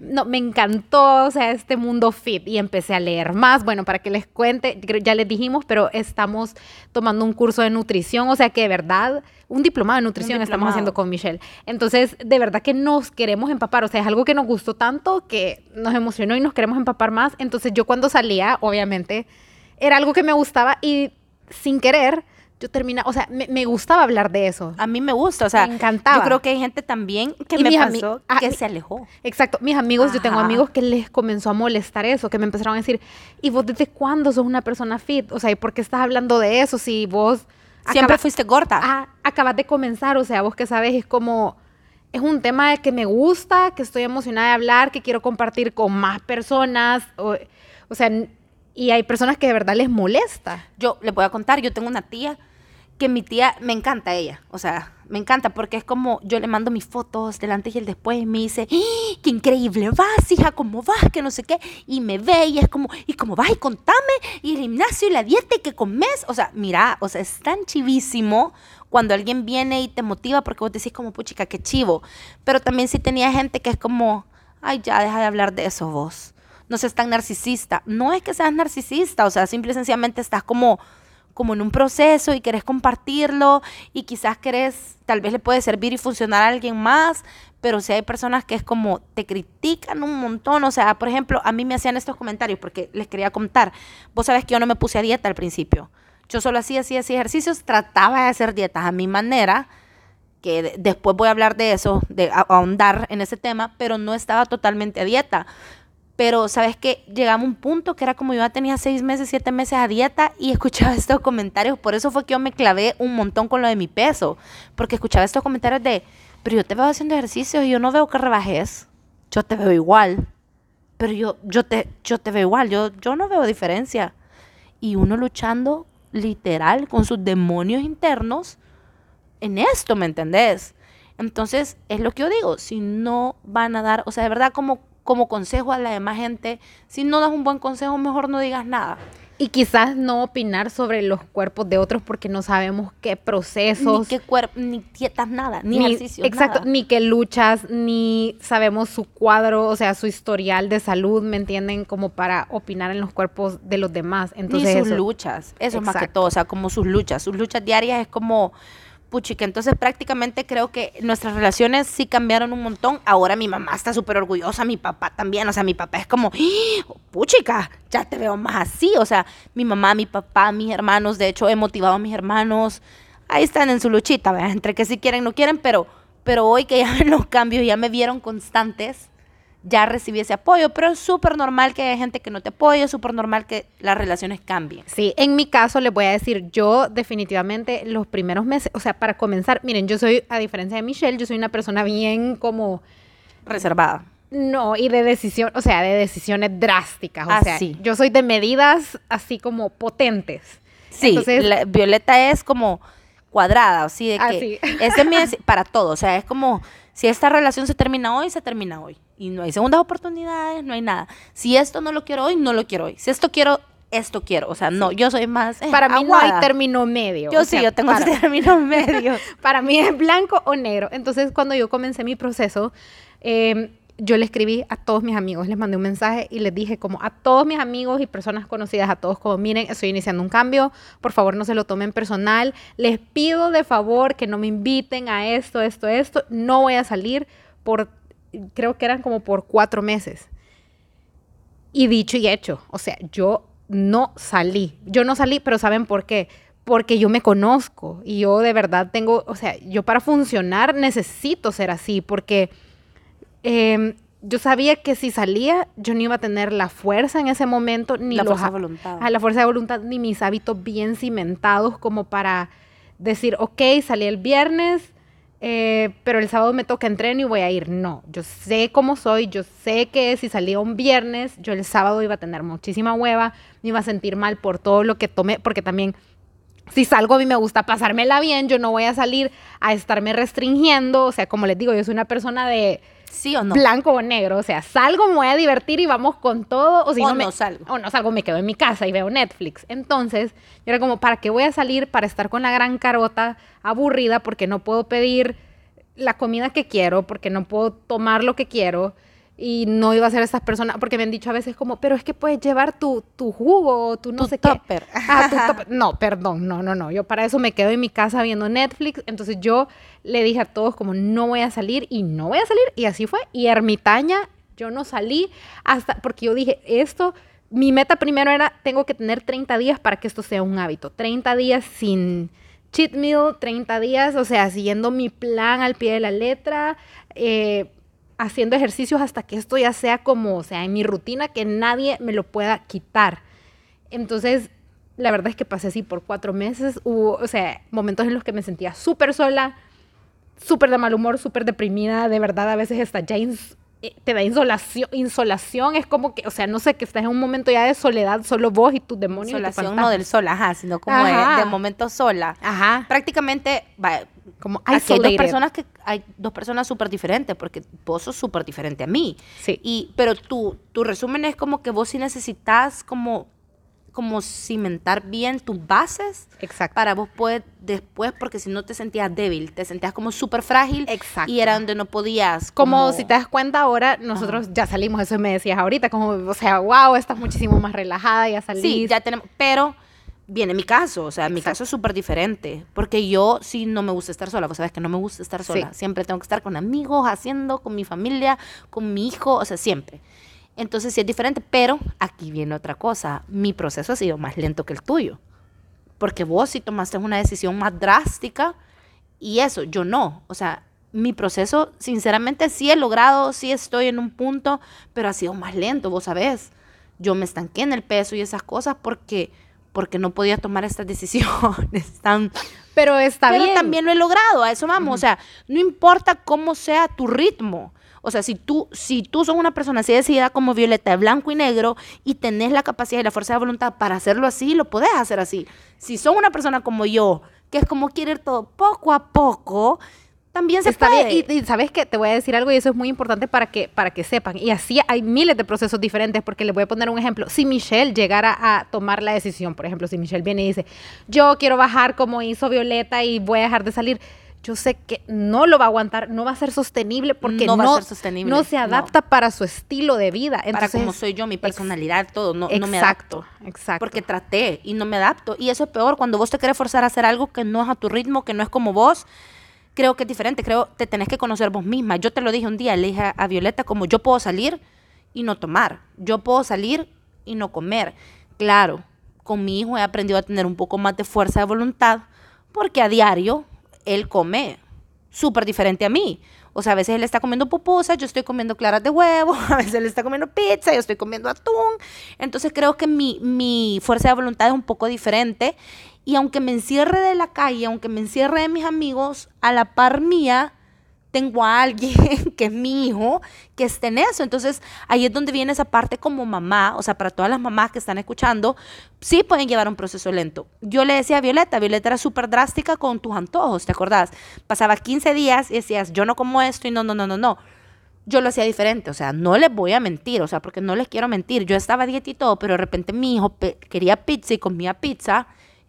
No, me encantó, o sea, este mundo fit y empecé a leer más. Bueno, para que les cuente, ya les dijimos, pero estamos tomando un curso de nutrición, o sea que de verdad, un diplomado de nutrición estamos haciendo con Michelle. Entonces, de verdad que nos queremos empapar, o sea, es algo que nos gustó tanto que nos emocionó y nos queremos empapar más. Entonces, yo cuando salía, obviamente, era algo que me gustaba y sin querer, yo termina, o sea, me, gustaba hablar de eso. A mí me gusta, o sea, me encantaba. Yo creo que hay gente también que me pasó ah, que se alejó. Exacto, mis amigos, yo tengo amigos que les comenzó a molestar eso, que me empezaron a decir, ¿y vos desde cuándo sos una persona fit? O sea, ¿y por qué estás hablando de eso si vos siempre fuiste gorda? Ah, acabas de comenzar, o sea, vos que sabes, es como es un tema que me gusta, que estoy emocionada de hablar, que quiero compartir con más personas, o, o sea, y hay personas que de verdad les molesta. Yo les voy a contar, yo tengo una tía que mi tía, me encanta ella, o sea, me encanta porque es como, yo le mando mis fotos delante y el después y me dice, ¡Ah, qué increíble vas, hija, cómo vas, que no sé qué, y me ve y es como, ¿y cómo vas? Y contame, y el gimnasio y la dieta y qué comes, o sea, mira, o sea, es tan chivísimo cuando alguien viene y te motiva porque vos decís como, puchica, qué chivo, pero también sí tenía gente que es como, ay, ya, deja de hablar de eso vos no seas tan narcisista. No es que seas narcisista, o sea, simple y sencillamente estás como, como en un proceso y querés compartirlo y quizás querés, tal vez le puede servir y funcionar a alguien más, pero si hay personas que es como te critican un montón, o sea, por ejemplo, a mí me hacían estos comentarios porque les quería contar, vos sabes que yo no me puse a dieta al principio, yo solo hacía, hacía, hacía ejercicios, trataba de hacer dietas a mi manera que después voy a hablar de eso, de ahondar en ese tema, pero no estaba totalmente a dieta. Pero, ¿sabes qué? Llegaba un punto que era como yo ya tenía seis meses, siete meses a dieta y [laughs] escuchaba estos comentarios. Por eso fue que yo me clavé un montón con lo de mi peso. Porque escuchaba estos comentarios de, pero yo te veo haciendo ejercicio y yo no veo que rebajes. Yo te veo igual. Pero yo, yo, te, yo te veo igual. Yo, yo no veo diferencia. Y uno luchando literal con sus demonios internos en esto, ¿me entendés? Entonces, es lo que yo digo, si no van a dar, o sea, de verdad como, como consejo a la demás gente, si no das un buen consejo, mejor no digas nada. Y quizás no opinar sobre los cuerpos de otros porque no sabemos qué procesos. Ni qué cuerpo, ni dietas, nada, ni, ejercicio. Exacto, ni qué luchas, ni sabemos su cuadro, o sea, su historial de salud, ¿me entienden? Como para opinar en los cuerpos de los demás. Entonces, ni sus luchas, eso es más que todo, o sea, como sus luchas. Sus luchas diarias es como puchica. Entonces prácticamente creo que nuestras relaciones sí cambiaron un montón. Ahora mi mamá está súper orgullosa, mi papá también. O sea, mi papá es como, ¡Ah! puchica, ya te veo más así. O sea, mi mamá, mi papá, mis hermanos, de hecho he motivado a mis hermanos. Ahí están en su luchita, ¿verdad? entre que sí quieren, no quieren, pero, pero hoy que ya [laughs] ven los cambios, ya me vieron constantes ya recibí ese apoyo, pero es súper normal que haya gente que no te apoye, es súper normal que las relaciones cambien. Sí, en mi caso les voy a decir, yo definitivamente los primeros meses, o sea, para comenzar, miren, yo soy, a diferencia de Michelle, yo soy una persona bien como... Reservada. No, y de decisión, o sea, de decisiones drásticas. O sea, yo soy de medidas así como potentes. Sí, Entonces, Violeta es como cuadrada, así de que es para todo, o sea, es como si esta relación se termina hoy, se termina hoy y no hay segundas oportunidades, no hay nada. Si esto no lo quiero hoy, no lo quiero hoy. Si esto quiero, esto quiero. O sea, no, yo soy más. Eh, para mí no hay término medio. Yo sí, yo tengo ese término [laughs] medio. para mí es blanco o negro. Entonces, cuando yo comencé mi proceso, em, yo le escribí a todos mis amigos, les mandé un mensaje y les dije como a todos mis amigos y personas conocidas, a todos como miren, estoy iniciando un cambio, por favor no se lo tomen personal, les pido de favor que no me inviten a esto, esto, esto, no voy a salir por creo que eran como por cuatro meses. Y dicho y hecho, o sea, yo no salí. Yo no salí, pero ¿saben por qué? Porque yo me conozco y yo de verdad tengo, o sea, yo para funcionar necesito ser así, porque em, yo sabía que si salía, yo no iba a tener la fuerza en ese momento, ni la fuerza de voluntad. A la fuerza de voluntad, ni mis hábitos bien cimentados como para decir, ok, salí el viernes, eh, pero el sábado me toca entreno y voy a ir. No, yo sé cómo soy, yo sé que si salía un viernes, yo el sábado iba a tener muchísima hueva, me iba a sentir mal por todo lo que tomé, porque también si salgo a mí me gusta pasármela bien, yo no voy a salir a estarme restringiendo, o sea, como les digo, yo soy una persona de sí o no. Blanco o negro, o sea, salgo, me voy a divertir y vamos con todo, o si no, no salgo. O no salgo, me quedo en mi casa y veo Netflix. Entonces, yo era como, ¿para qué voy a salir para estar con la gran carota aburrida porque no puedo pedir la comida que quiero, porque no puedo tomar lo que quiero? Y no iba a ser esas personas, porque me han dicho a veces como, pero es que puedes llevar tu, tu jugo, tu no sé topper. qué. Ah, tu [laughs] topper. No, perdón, no, no, no. Yo para eso me quedo en mi casa viendo Netflix. Entonces yo le dije a todos como, no voy a salir y no voy a salir. Y así fue. Y ermitaña, yo no salí hasta, porque yo dije, esto, mi meta primero era, tengo que tener 30 días para que esto sea un hábito. 30 días sin cheat meal, 30 días, o sea, siguiendo mi plan al pie de la letra. Eh, haciendo ejercicios hasta que esto ya sea como, o sea, en mi rutina, que nadie me lo pueda quitar. Entonces, la verdad es que pasé así por cuatro meses. Hubo, o sea, momentos en los que me sentía súper sola, súper de mal humor, súper deprimida. De verdad, a veces hasta eh, te da insolación, insolación. Es como que, o sea, no sé, que estás en un momento ya de soledad, solo vos y tus demonios. Insolación no del sol, ajá, sino como de, de, momento sola. Ajá. Prácticamente, como hay dos personas que hay dos personas súper diferentes porque vos sos súper diferente a mí sí y pero tu tu resumen es como que vos sí necesitas como como cimentar bien tus bases Exacto. para vos poder después, porque si no te sentías débil, te sentías como súper frágil Exacto. y era donde no podías. Como, si te das cuenta ahora, nosotros ya salimos, eso me decías ahorita, como, o sea, wow, estás muchísimo más relajada, ya salís. Sí, ya tenemos, pero viene mi caso, o sea, mi caso es súper diferente, porque yo sí no me gusta estar sola, vos sabes que no me gusta estar sola, siempre tengo que estar con amigos, haciendo, con mi familia, con mi hijo, o sea, siempre. Entonces sí es diferente, pero aquí viene otra cosa, mi proceso ha sido más lento que el tuyo, porque vos sí tomaste una decisión más drástica y eso, yo no. O sea, mi proceso, sinceramente, sí he logrado, sí estoy en un punto, pero ha sido más lento, vos sabés. Yo me estanqué en el peso y esas cosas porque, porque no podía tomar estas [laughs] decisiones tan... Pero está pero bien. también lo he logrado, a eso vamos. O sea, no importa cómo sea tu ritmo. O sea, si tú, si tú sos una persona así decidida como Violeta, de blanco y negro, y tenés la capacidad y la fuerza de voluntad para hacerlo así, lo podés hacer así. Si sos una persona como yo, que es como quiere ir todo poco a poco, también se Está puede. bien. Y, y sabes que te voy a decir algo y eso es muy importante para que, para que sepan. Y así hay miles de procesos diferentes porque les voy a poner un ejemplo. Si Michelle llegara a tomar la decisión, por ejemplo, si Michelle viene y dice, yo quiero bajar como hizo Violeta y voy a dejar de salir. Yo sé que no lo va a aguantar, no va a ser sostenible porque No no, va a ser sostenible, no se no. adapta para su estilo de vida. para Entonces, como soy yo, mi personalidad, todo, no, no me exacto, adapto. exacto. Porque traté y no me adapto. Y eso es peor cuando vos te querés forzar a hacer algo que no es a tu ritmo, que no es como vos. Creo que es diferente, creo te tenés que conocer vos misma. Yo te lo dije un día, le dije a, a Violeta como yo puedo salir y no tomar. Yo puedo salir y no comer. Claro, con mi hijo he aprendido a tener un poco más de fuerza de voluntad porque a diario él come súper diferente a mí. O sea, a veces él está comiendo pupusas, yo estoy comiendo claras de huevo, [laughs] a veces él está comiendo pizza, yo estoy comiendo atún. Entonces creo que mi, mi fuerza de voluntad es un poco diferente. Y aunque me encierre de la calle, aunque me encierre de mis amigos, a la par mía, tengo a alguien [laughs] que es mi hijo, que esté en eso. Entonces, ahí es donde viene esa parte como mamá, o sea, para todas las mamás que están escuchando, sí pueden llevar un proceso lento. Yo le decía a Violeta, Violeta era súper drástica con tus antojos, ¿te acordás? Pasaba 15 días y decías, yo no como esto y no, no, no, no, no. Yo lo hacía diferente, o sea, no les voy a mentir, o sea, porque no les quiero mentir. Yo estaba dieta y todo, pero de repente mi hijo quería pizza y comía pizza,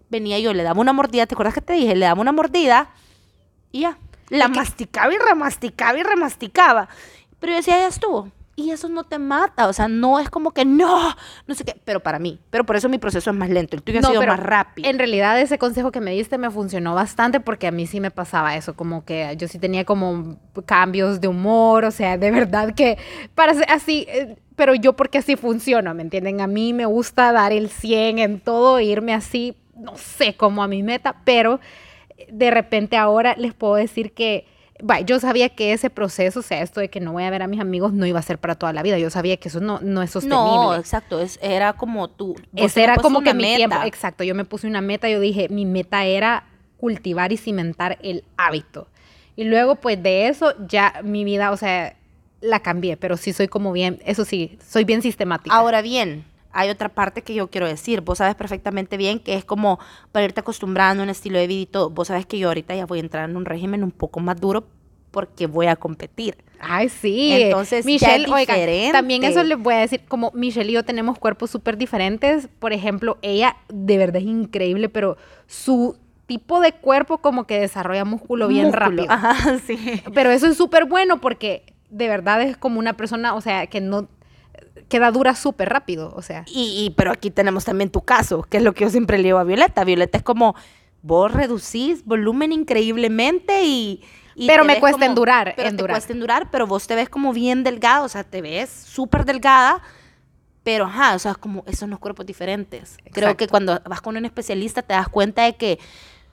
venía yo, le daba una mordida, ¿te acuerdas que te dije? Le daba una mordida y ya. La masticaba y remasticaba y remasticaba. Pero yo decía, ya estuvo. Y eso no te mata. O sea, no es como que no, no sé qué. Pero para mí. Pero por eso mi proceso es más lento. El tuyo ha No, sido pero más rápido. En realidad ese consejo que me diste me funcionó bastante porque a mí sí me pasaba eso, como que yo sí tenía como cambios de humor, o sea, de verdad que para así, eh, pero yo porque así funciono, ¿me entienden? A mí me gusta dar el 100 en todo, irme así, no sé, como a mi meta, pero de repente ahora les puedo decir que yo sabía que ese proceso, o sea, esto de que no voy a ver a mis amigos no iba a ser para toda la vida. Yo sabía que eso no, no es sostenible. no, exacto. Es, era como tú. Ese era como que mi meta. tiempo. Exacto, yo me puse una meta, yo dije, mi meta era cultivar y cimentar el hábito. Y luego, pues de eso, ya mi vida, o sea, la cambié, pero sí soy como bien, eso sí, soy bien sistemática. Ahora bien, hay otra parte que yo quiero decir. Vos sabes perfectamente bien que es como para irte acostumbrando a un estilo de vida y todo. Vos sabes que yo ahorita ya voy a entrar en un régimen un poco más duro porque voy a competir. Ay, sí. Entonces, ya Michelle, es oigan, diferente. también eso les voy a decir, como Michelle y yo tenemos cuerpos súper diferentes. Por ejemplo, ella de verdad es increíble, pero su tipo de cuerpo como que desarrolla músculo bien Músculo. rápido. Ajá, [laughs] sí. Pero eso es súper bueno porque de verdad es como una persona, o sea, que no queda dura súper rápido, o sea. Y, y- pero aquí tenemos también tu caso, que es lo que yo siempre le digo a Violeta. Violeta es como, vos reducís volumen increíblemente y... y Pero me cuesta como- endurar, Pero endurar. te cuesta endurar, pero vos te ves como bien delgada, o sea, te ves súper delgada, pero ajá, o sea, como esos son los cuerpos diferentes. Creo que cuando vas con un especialista te das cuenta de que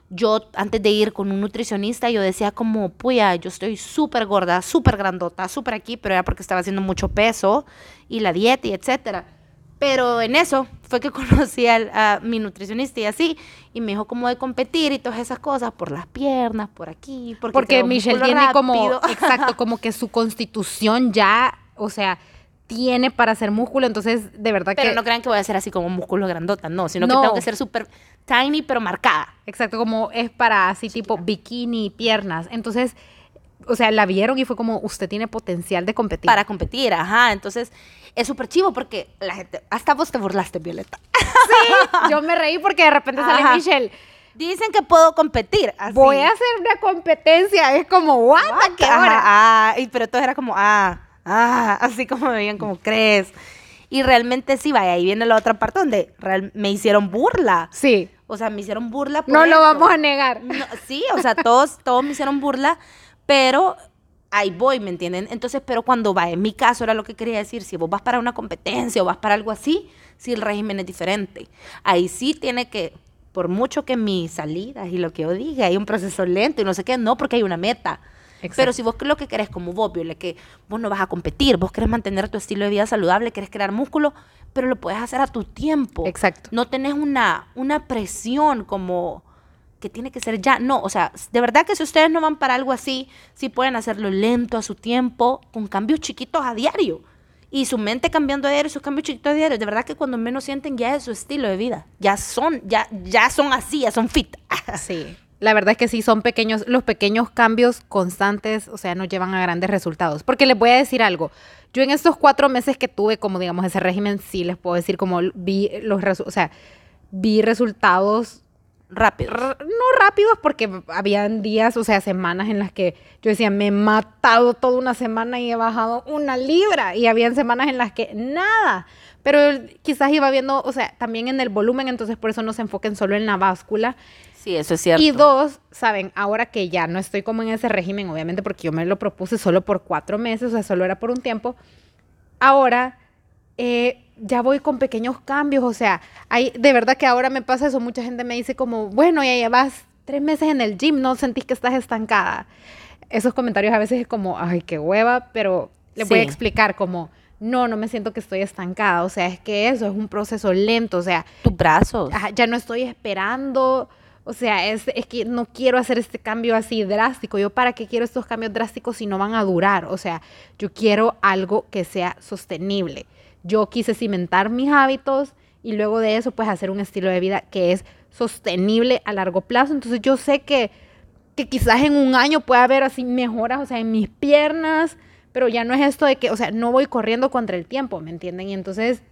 yo antes de ir con un nutricionista yo decía como, puya, yo estoy súper gorda, súper grandota, súper aquí, pero era porque estaba haciendo mucho peso y la dieta y etcétera. Pero en eso fue que [laughs] conocí a, mi nutricionista y así, y me dijo como de competir y todas esas cosas por las piernas, por aquí, porque, Porque Michelle tiene como, [laughs] exacto, como que su constitución ya, o sea, tiene para hacer músculo, entonces de verdad Pero que... no crean que voy a ser así como músculo grandota, no, sino No. que tengo que ser súper tiny pero marcada. Exacto, como es para así tipo bikini, piernas. Entonces, o sea, la vieron y fue como, usted tiene potencial de competir. para competir, ajá. Entonces, es súper chivo porque la gente, hasta vos te burlaste, Violeta. Yo me reí porque de repente sale. Michelle. Dicen que puedo competir. Así. Voy a hacer una competencia. Es como, ¿what? ¿A qué Ajá, hora? ah, y, pero todo era como, ah, ah, [laughs] así como me veían como crees. Y realmente sí, vaya, ahí viene la otra parte donde real- me hicieron burla. Sí. O sea, me hicieron burla. por No lo vamos a negar. No, sí, o sea, todos, [laughs] todos me hicieron burla, pero ahí voy, ¿me entienden? Entonces, pero cuando va, en mi caso era lo que quería decir, si vos vas para una competencia o vas para algo así, sí el régimen es diferente. Ahí sí tiene que por mucho que mi salida y lo que yo diga, hay un proceso lento y no sé qué, no, porque hay una meta. Pero si vos lo que querés como vos, Viole, que vos no vas a competir, vos querés mantener tu estilo de vida saludable, querés crear músculo, pero lo puedes hacer a tu tiempo. Exacto. No tenés una, una presión como que tiene que ser ya. No, o sea, de verdad que si ustedes no van para algo así, sí pueden hacerlo lento a su tiempo, con cambios chiquitos a diario. Y su mente cambiando a diario, sus cambios chiquitos a diario. De verdad que cuando menos sienten ya es su estilo de vida. Ya son, ya, ya son así, ya son fit. [laughs] Sí. La verdad es que sí, son pequeños, los pequeños cambios constantes, o sea, nos llevan a grandes resultados. Porque les voy a decir algo, yo en estos cuatro meses que tuve como, digamos, ese régimen, sí les puedo decir como vi los, o sea, vi resultados rápidos. no rápidos porque habían días, o sea, semanas en las que yo decía, me he matado toda una semana y he bajado una libra. Y habían semanas en las que nada. Pero quizás iba viendo, o sea, también en el volumen, entonces por eso no se enfoquen solo en la báscula. Sí, eso es cierto. Y dos, saben, ahora que ya no estoy como en ese régimen, obviamente porque yo me lo propuse solo por cuatro meses, o sea, solo era por un tiempo, ahora eh, ya voy con pequeños cambios, o sea, hay, de verdad que ahora me pasa eso, mucha gente me dice como, bueno, ya llevas tres meses en el gym, no sentís que estás estancada. Esos comentarios a veces es como, ay, qué hueva, pero le voy a explicar como no, no me siento que estoy estancada. O sea, es que eso es un proceso lento. O sea, tus brazos. ya no estoy esperando. O sea, es, es, que no quiero hacer este cambio así drástico. Yo, ¿para qué quiero estos cambios drásticos si no van a durar? O sea, yo quiero algo que sea sostenible. Yo quise cimentar mis hábitos y luego de eso, pues hacer un estilo de vida que es sostenible a largo plazo. Entonces, yo sé que, que quizás en un año pueda haber así mejoras, o sea, en mis piernas, pero ya no es esto de que, o sea, no voy corriendo contra el tiempo, ¿me entienden? Y entonces,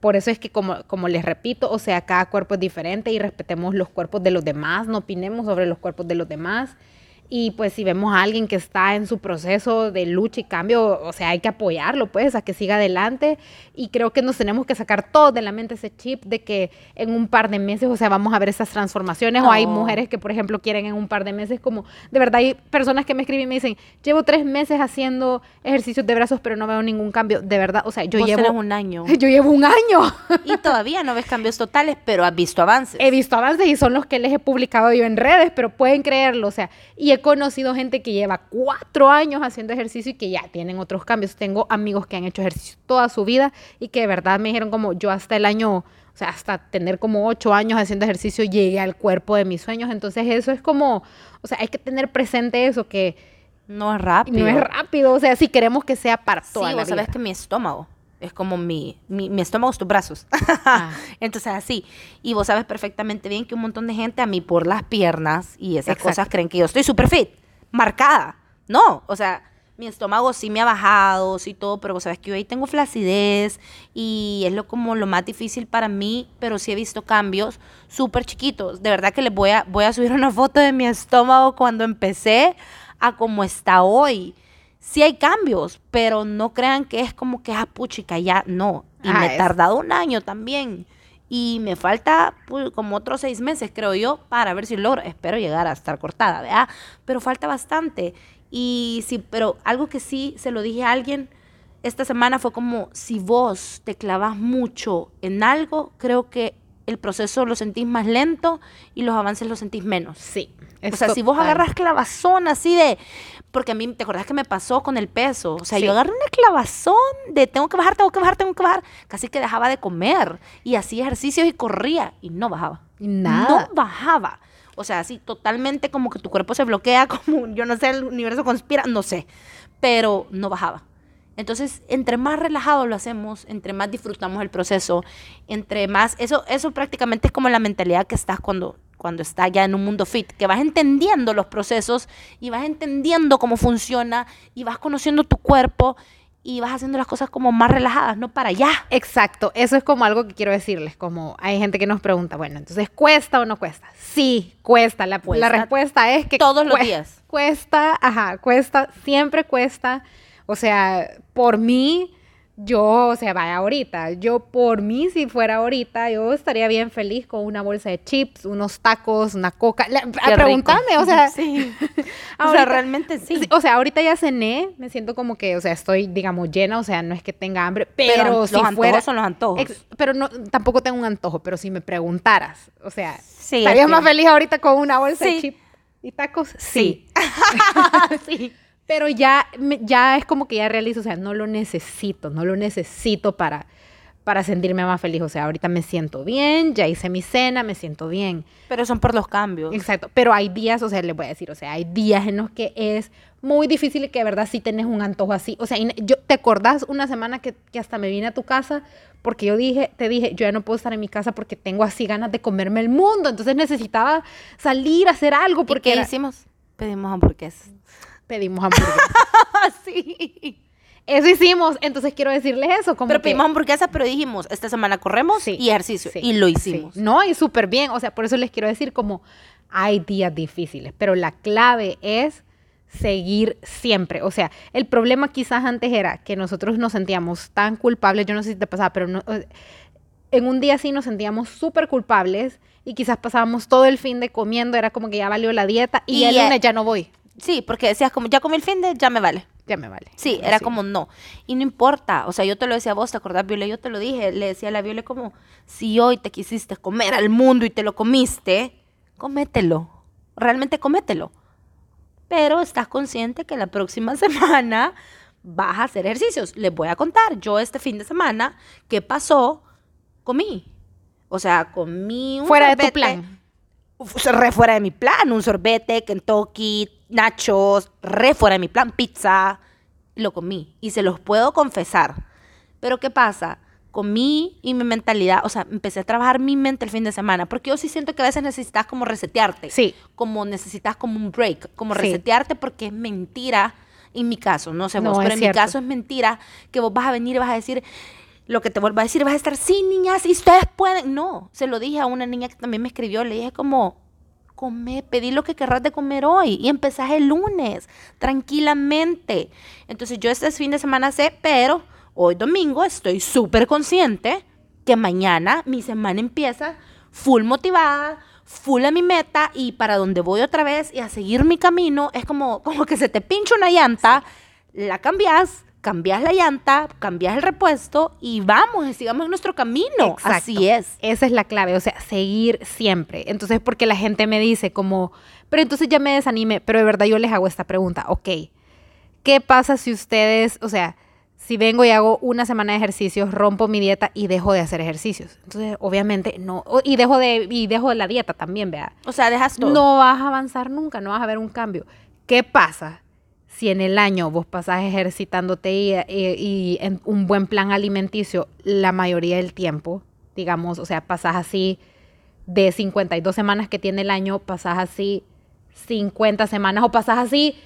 por eso es que, como, como les repito, o sea, cada cuerpo es diferente y respetemos los cuerpos de los demás, no opinemos sobre los cuerpos de los demás. Y pues si vemos a alguien que está en su proceso de lucha y cambio, o sea, hay que apoyarlo, pues, a que siga adelante. Y creo que nos tenemos que sacar todos de la mente ese chip de que en un par de meses, o sea, vamos a ver esas transformaciones. O hay mujeres que, por ejemplo, quieren en un par de meses, como, de verdad, hay personas que me escriben y me dicen, llevo tres meses haciendo ejercicios de brazos, pero no veo ningún cambio. De verdad, o sea, yo llevo... un año. [laughs] Yo llevo un año. Y todavía no ves cambios totales, pero has visto avances. He visto avances y son los que les he publicado yo en redes, pero pueden creerlo, o sea, y conocido gente que lleva cuatro años haciendo ejercicio y que ya tienen otros cambios. Tengo amigos que han hecho ejercicio toda su vida y que de verdad me dijeron como yo hasta el año, o sea, hasta tener como ocho años haciendo ejercicio llegué al cuerpo de mis sueños. Entonces eso es como, o sea, hay que tener presente eso que... No es rápido. No es rápido, o sea, si queremos que sea para toda sí, la vos sabes que mi estómago es como mi, mi, mi estómago, tus brazos. [laughs] Ah. Entonces, así. Y vos sabes perfectamente bien que un montón de gente a mí por las piernas y esas cosas creen que yo estoy súper fit, marcada. No, o sea, mi estómago sí me ha bajado, sí todo, pero vos sabes que yo ahí tengo flacidez y es lo como lo más difícil para mí, pero sí he visto cambios súper chiquitos. De verdad que les voy a, voy a subir una foto de mi estómago cuando empecé a como está hoy sí hay cambios, pero no crean que es como que, ah, puchica, ya no. Y me he tardado un año también. Y me falta pues, como otros seis meses, creo yo, para ver si logro. Espero llegar a estar cortada, ¿verdad? Pero falta bastante. Y sí, pero algo que sí se lo dije a alguien esta semana fue como, si vos te clavas mucho en algo, creo que el proceso lo sentís más lento y los avances los sentís menos. Sí. O sea, si vos agarras clavazón así de, porque a mí, ¿te acordás que me pasó con el peso? O sea, yo agarré una clavazón de tengo que bajar, tengo que bajar, tengo que bajar. Casi que dejaba de comer y hacía ejercicios y corría y no bajaba. Nada. No bajaba. O sea, así totalmente como que tu cuerpo se bloquea, [laughs] como yo no sé, el universo conspira, no sé. Pero no bajaba. Entonces, entre más relajado lo hacemos, entre más disfrutamos el proceso, entre más, eso, eso prácticamente es como la mentalidad que estás cuando cuando está ya en un mundo fit, que vas entendiendo los procesos y vas entendiendo cómo funciona y vas conociendo tu cuerpo y vas haciendo las cosas como más relajadas, no para allá. Exacto, eso es como algo que quiero decirles, como hay gente que nos pregunta, bueno, entonces ¿cuesta o no cuesta? Sí, cuesta, la, la respuesta es que... Todos los días. Cuesta, ajá, cuesta, siempre cuesta, o sea, por mí yo, o sea, vaya ahorita, yo por mí si fuera ahorita, yo estaría bien feliz con una bolsa de chips, unos tacos, una coca. La, a preguntarme, o sea, sí. [laughs] o sea, [laughs] realmente sí. O sea, ahorita ya cené, me siento como que, o sea, estoy, digamos, llena, o sea, no es que tenga hambre, pero, los si antojos fuera, son los antojos. pero no, tampoco tengo un antojo, pero si me preguntaras, o sea, ¿estarías más feliz ahorita con una bolsa de chips y tacos? Sí. [laughs] sí. Pero ya, ya es como que ya realizo, o sea, no lo necesito, no lo necesito para, para sentirme más feliz. O sea, ahorita me siento bien, ya hice mi cena, me siento bien. Pero son por los cambios. Exacto. Pero hay días, o sea, les voy a decir, o sea, hay días en los que es muy difícil y que de verdad sí tenés un antojo así. O sea, yo, ¿te acordás una semana que, que, hasta me vine a tu casa? Porque yo dije, te dije, yo ya no puedo estar en mi casa porque tengo así ganas de comerme el mundo. Entonces necesitaba salir a hacer algo. Porque ¿Y qué hicimos? Pedimos hamburguesas pedimos hamburguesas. [laughs] sí. Eso hicimos, entonces quiero decirles eso. Como pero pedimos hamburguesas, pero dijimos, esta semana corremos y ejercicio. y lo hicimos. No, y súper bien. O sea, por eso les quiero decir como hay días difíciles, pero la clave es seguir siempre. O sea, el problema quizás antes era que nosotros nos sentíamos tan culpables, yo no sé si te pasaba, pero no, en un día sí nos sentíamos súper culpables y quizás pasábamos todo el fin de comiendo, era como que ya valió la dieta y, y el lunes ya no voy. Sí, porque decías como, ya comí el fin de, ya me vale. Ya me vale. Sí, era como no. Y no importa. O sea, yo te lo decía a vos, ¿te acordás, Viole? Yo te lo dije. Le decía a la Viole como, si hoy te quisiste comer al mundo y te lo comiste, comételo. Realmente comételo. Pero estás consciente que la próxima [laughs] semana vas a hacer ejercicios. Les voy a contar. Yo este fin de semana, ¿qué pasó? Comí. O sea, comí un Fuera de tu plan re fuera de mi plan, un sorbete, Kentucky, nachos, re fuera de mi plan, pizza, lo comí y se los puedo confesar. Pero ¿qué pasa? Comí y mi mentalidad, o sea, empecé a trabajar mi mente el fin de semana, porque yo sí siento que a veces necesitas como resetearte. Sí. Como necesitas como un break, como resetearte porque es mentira, en mi caso, no sé vos, pero en mi caso es mentira que vos vas a venir y vas a decir, lo que te vuelvo a decir, vas a estar, sí, niñas, y ustedes pueden. No, se lo dije a una niña que también me escribió, le dije como, come, pedí lo que querrás de comer hoy y empezás el lunes, tranquilamente. Entonces yo este fin de semana sé, pero hoy domingo estoy súper consciente que mañana mi semana empieza full motivada, full a mi meta y para donde voy otra vez y a seguir mi camino, es como, como que se te pincha una llanta, la cambias cambias la llanta, cambias el repuesto y vamos, sigamos en nuestro camino. Así es. Esa es la clave, o sea, seguir siempre. Entonces, porque la gente me dice como, pero entonces ya me desanime, pero de verdad yo les hago esta pregunta, ok, ¿qué pasa si ustedes, o sea, si vengo y hago una semana de ejercicios, rompo mi dieta y dejo de hacer ejercicios. Entonces, obviamente, no. Y dejo de, y dejo de la dieta también, vea. O sea, dejas todo. No vas a avanzar nunca, no vas a ver un cambio. ¿Qué pasa si en el año vos pasás ejercitándote y, en un buen plan alimenticio la mayoría del tiempo, digamos, o sea, pasás así de 52 semanas que tiene el año, pasás así 50 semanas o pasás así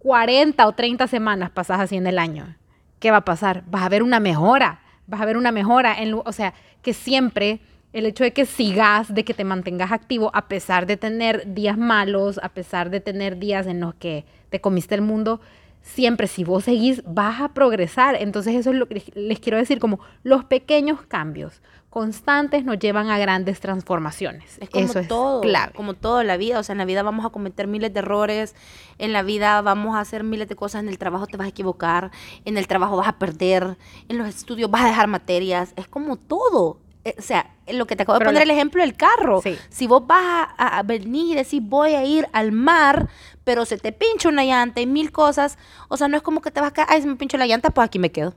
40 o 30 semanas, pasás así en el año. ¿Qué va a pasar? Vas a ver una mejora, vas a ver una mejora, en, o sea, que siempre el hecho de que sigas, de que te mantengas activo a pesar de tener días malos, a pesar de tener días en los que te comiste el mundo, siempre si vos seguís vas a progresar. Entonces eso es lo que les quiero decir, como los pequeños cambios constantes nos llevan a grandes transformaciones. Es como todo, como todo en la vida, o sea, en la vida vamos a cometer miles de errores, en la vida vamos a hacer miles de cosas, en el trabajo te vas a equivocar, en el trabajo vas a perder, en los estudios vas a dejar materias, es como todo. Eh, o sea, lo que te acabo de poner el ejemplo del carro. Si vos vas a, venir y decís voy a ir al mar, pero se te pincha una llanta y mil cosas, o sea, no es como que te vas a quedar, ay, se me pinchó la llanta, pues aquí me quedo.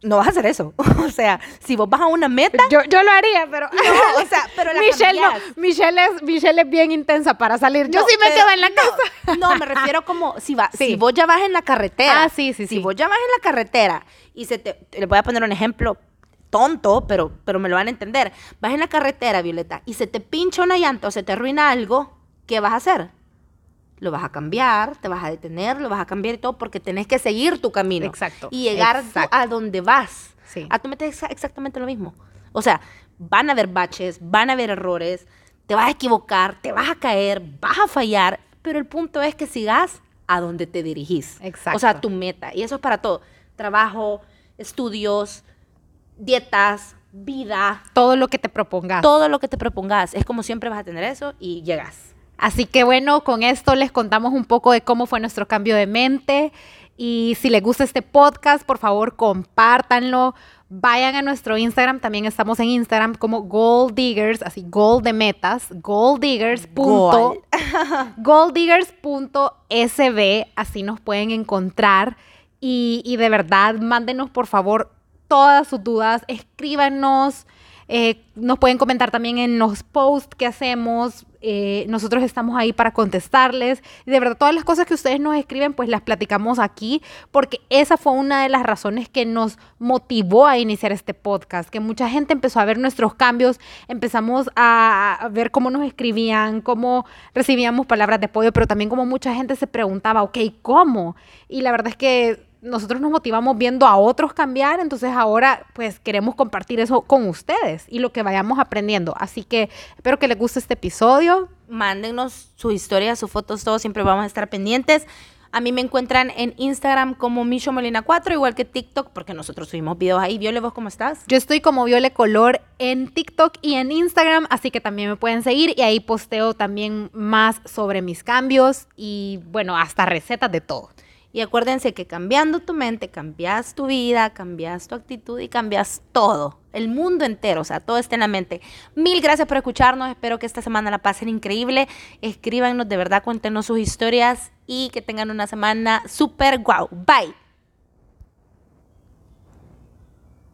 No vas a hacer eso. [laughs] o sea, si vos vas a una meta. Yo, yo lo haría, pero. [laughs] No, o sea, pero la Michelle, no, Michelle, es, Michelle es bien intensa para salir. Yo sí me quedo en la casa. No, me refiero como si, va, si vos ya vas en la carretera. Ah, sí, sí, Si vos ya vas en la carretera y se te. Le voy a poner un ejemplo tonto, pero, pero me lo van a entender. Vas en la carretera, Violeta, y se te pincha una llanta o se te arruina algo, ¿qué vas a hacer? Lo vas a cambiar, te vas a detener, lo vas a cambiar y todo porque tenés que seguir tu camino. Exacto. Y llegar a donde vas. Sí. A tu metes exactamente lo mismo. O sea, van a haber baches, van a haber errores, te vas a equivocar, te vas a caer, vas a fallar, pero el punto es que sigas a donde te dirigís. Exacto. O sea, tu meta. Y eso es para todo. Trabajo, estudios, dietas, vida. Todo lo que te propongas. Todo lo que te propongas. Es como siempre vas a tener eso y llegas. Así que bueno, con esto les contamos un poco de cómo fue nuestro cambio de mente. Y si les gusta este podcast, por favor, compártanlo. Vayan a nuestro Instagram, también estamos en Instagram como Gold Diggers, así Gold de metas, Gold Diggers. golddiggers.sb, [laughs] así nos pueden encontrar. Y, y de verdad, mándenos por favor todas sus dudas, escríbanos. Eh, nos pueden comentar también en los posts que hacemos. Eh, nosotros estamos ahí para contestarles. De verdad, todas las cosas que ustedes nos escriben, pues las platicamos aquí, porque esa fue una de las razones que nos motivó a iniciar este podcast, que mucha gente empezó a ver nuestros cambios, empezamos a, ver cómo nos escribían, cómo recibíamos palabras de apoyo, pero también como mucha gente se preguntaba, ok, ¿cómo? Y la verdad es que nosotros nos motivamos viendo a otros cambiar, entonces ahora pues queremos compartir eso con ustedes y lo que vayamos aprendiendo. Así que espero que les guste este episodio. Mándenos su historia, sus fotos, todos siempre vamos a estar pendientes. A mí me encuentran en Instagram como Micho Molina 4, igual que TikTok, porque nosotros subimos videos ahí. Viole, ¿vos cómo estás? Yo estoy como Viole Color en TikTok y en Instagram, así que también me pueden seguir y ahí posteo también más sobre mis cambios y bueno, hasta recetas de todo. Y acuérdense que cambiando tu mente, cambias tu vida, cambias tu actitud y cambias todo. El mundo entero, o sea, todo está en la mente. Mil gracias por escucharnos. Espero que esta semana la pasen increíble. Escríbanos, de verdad, cuéntenos sus historias y que tengan una semana súper guau. Bye.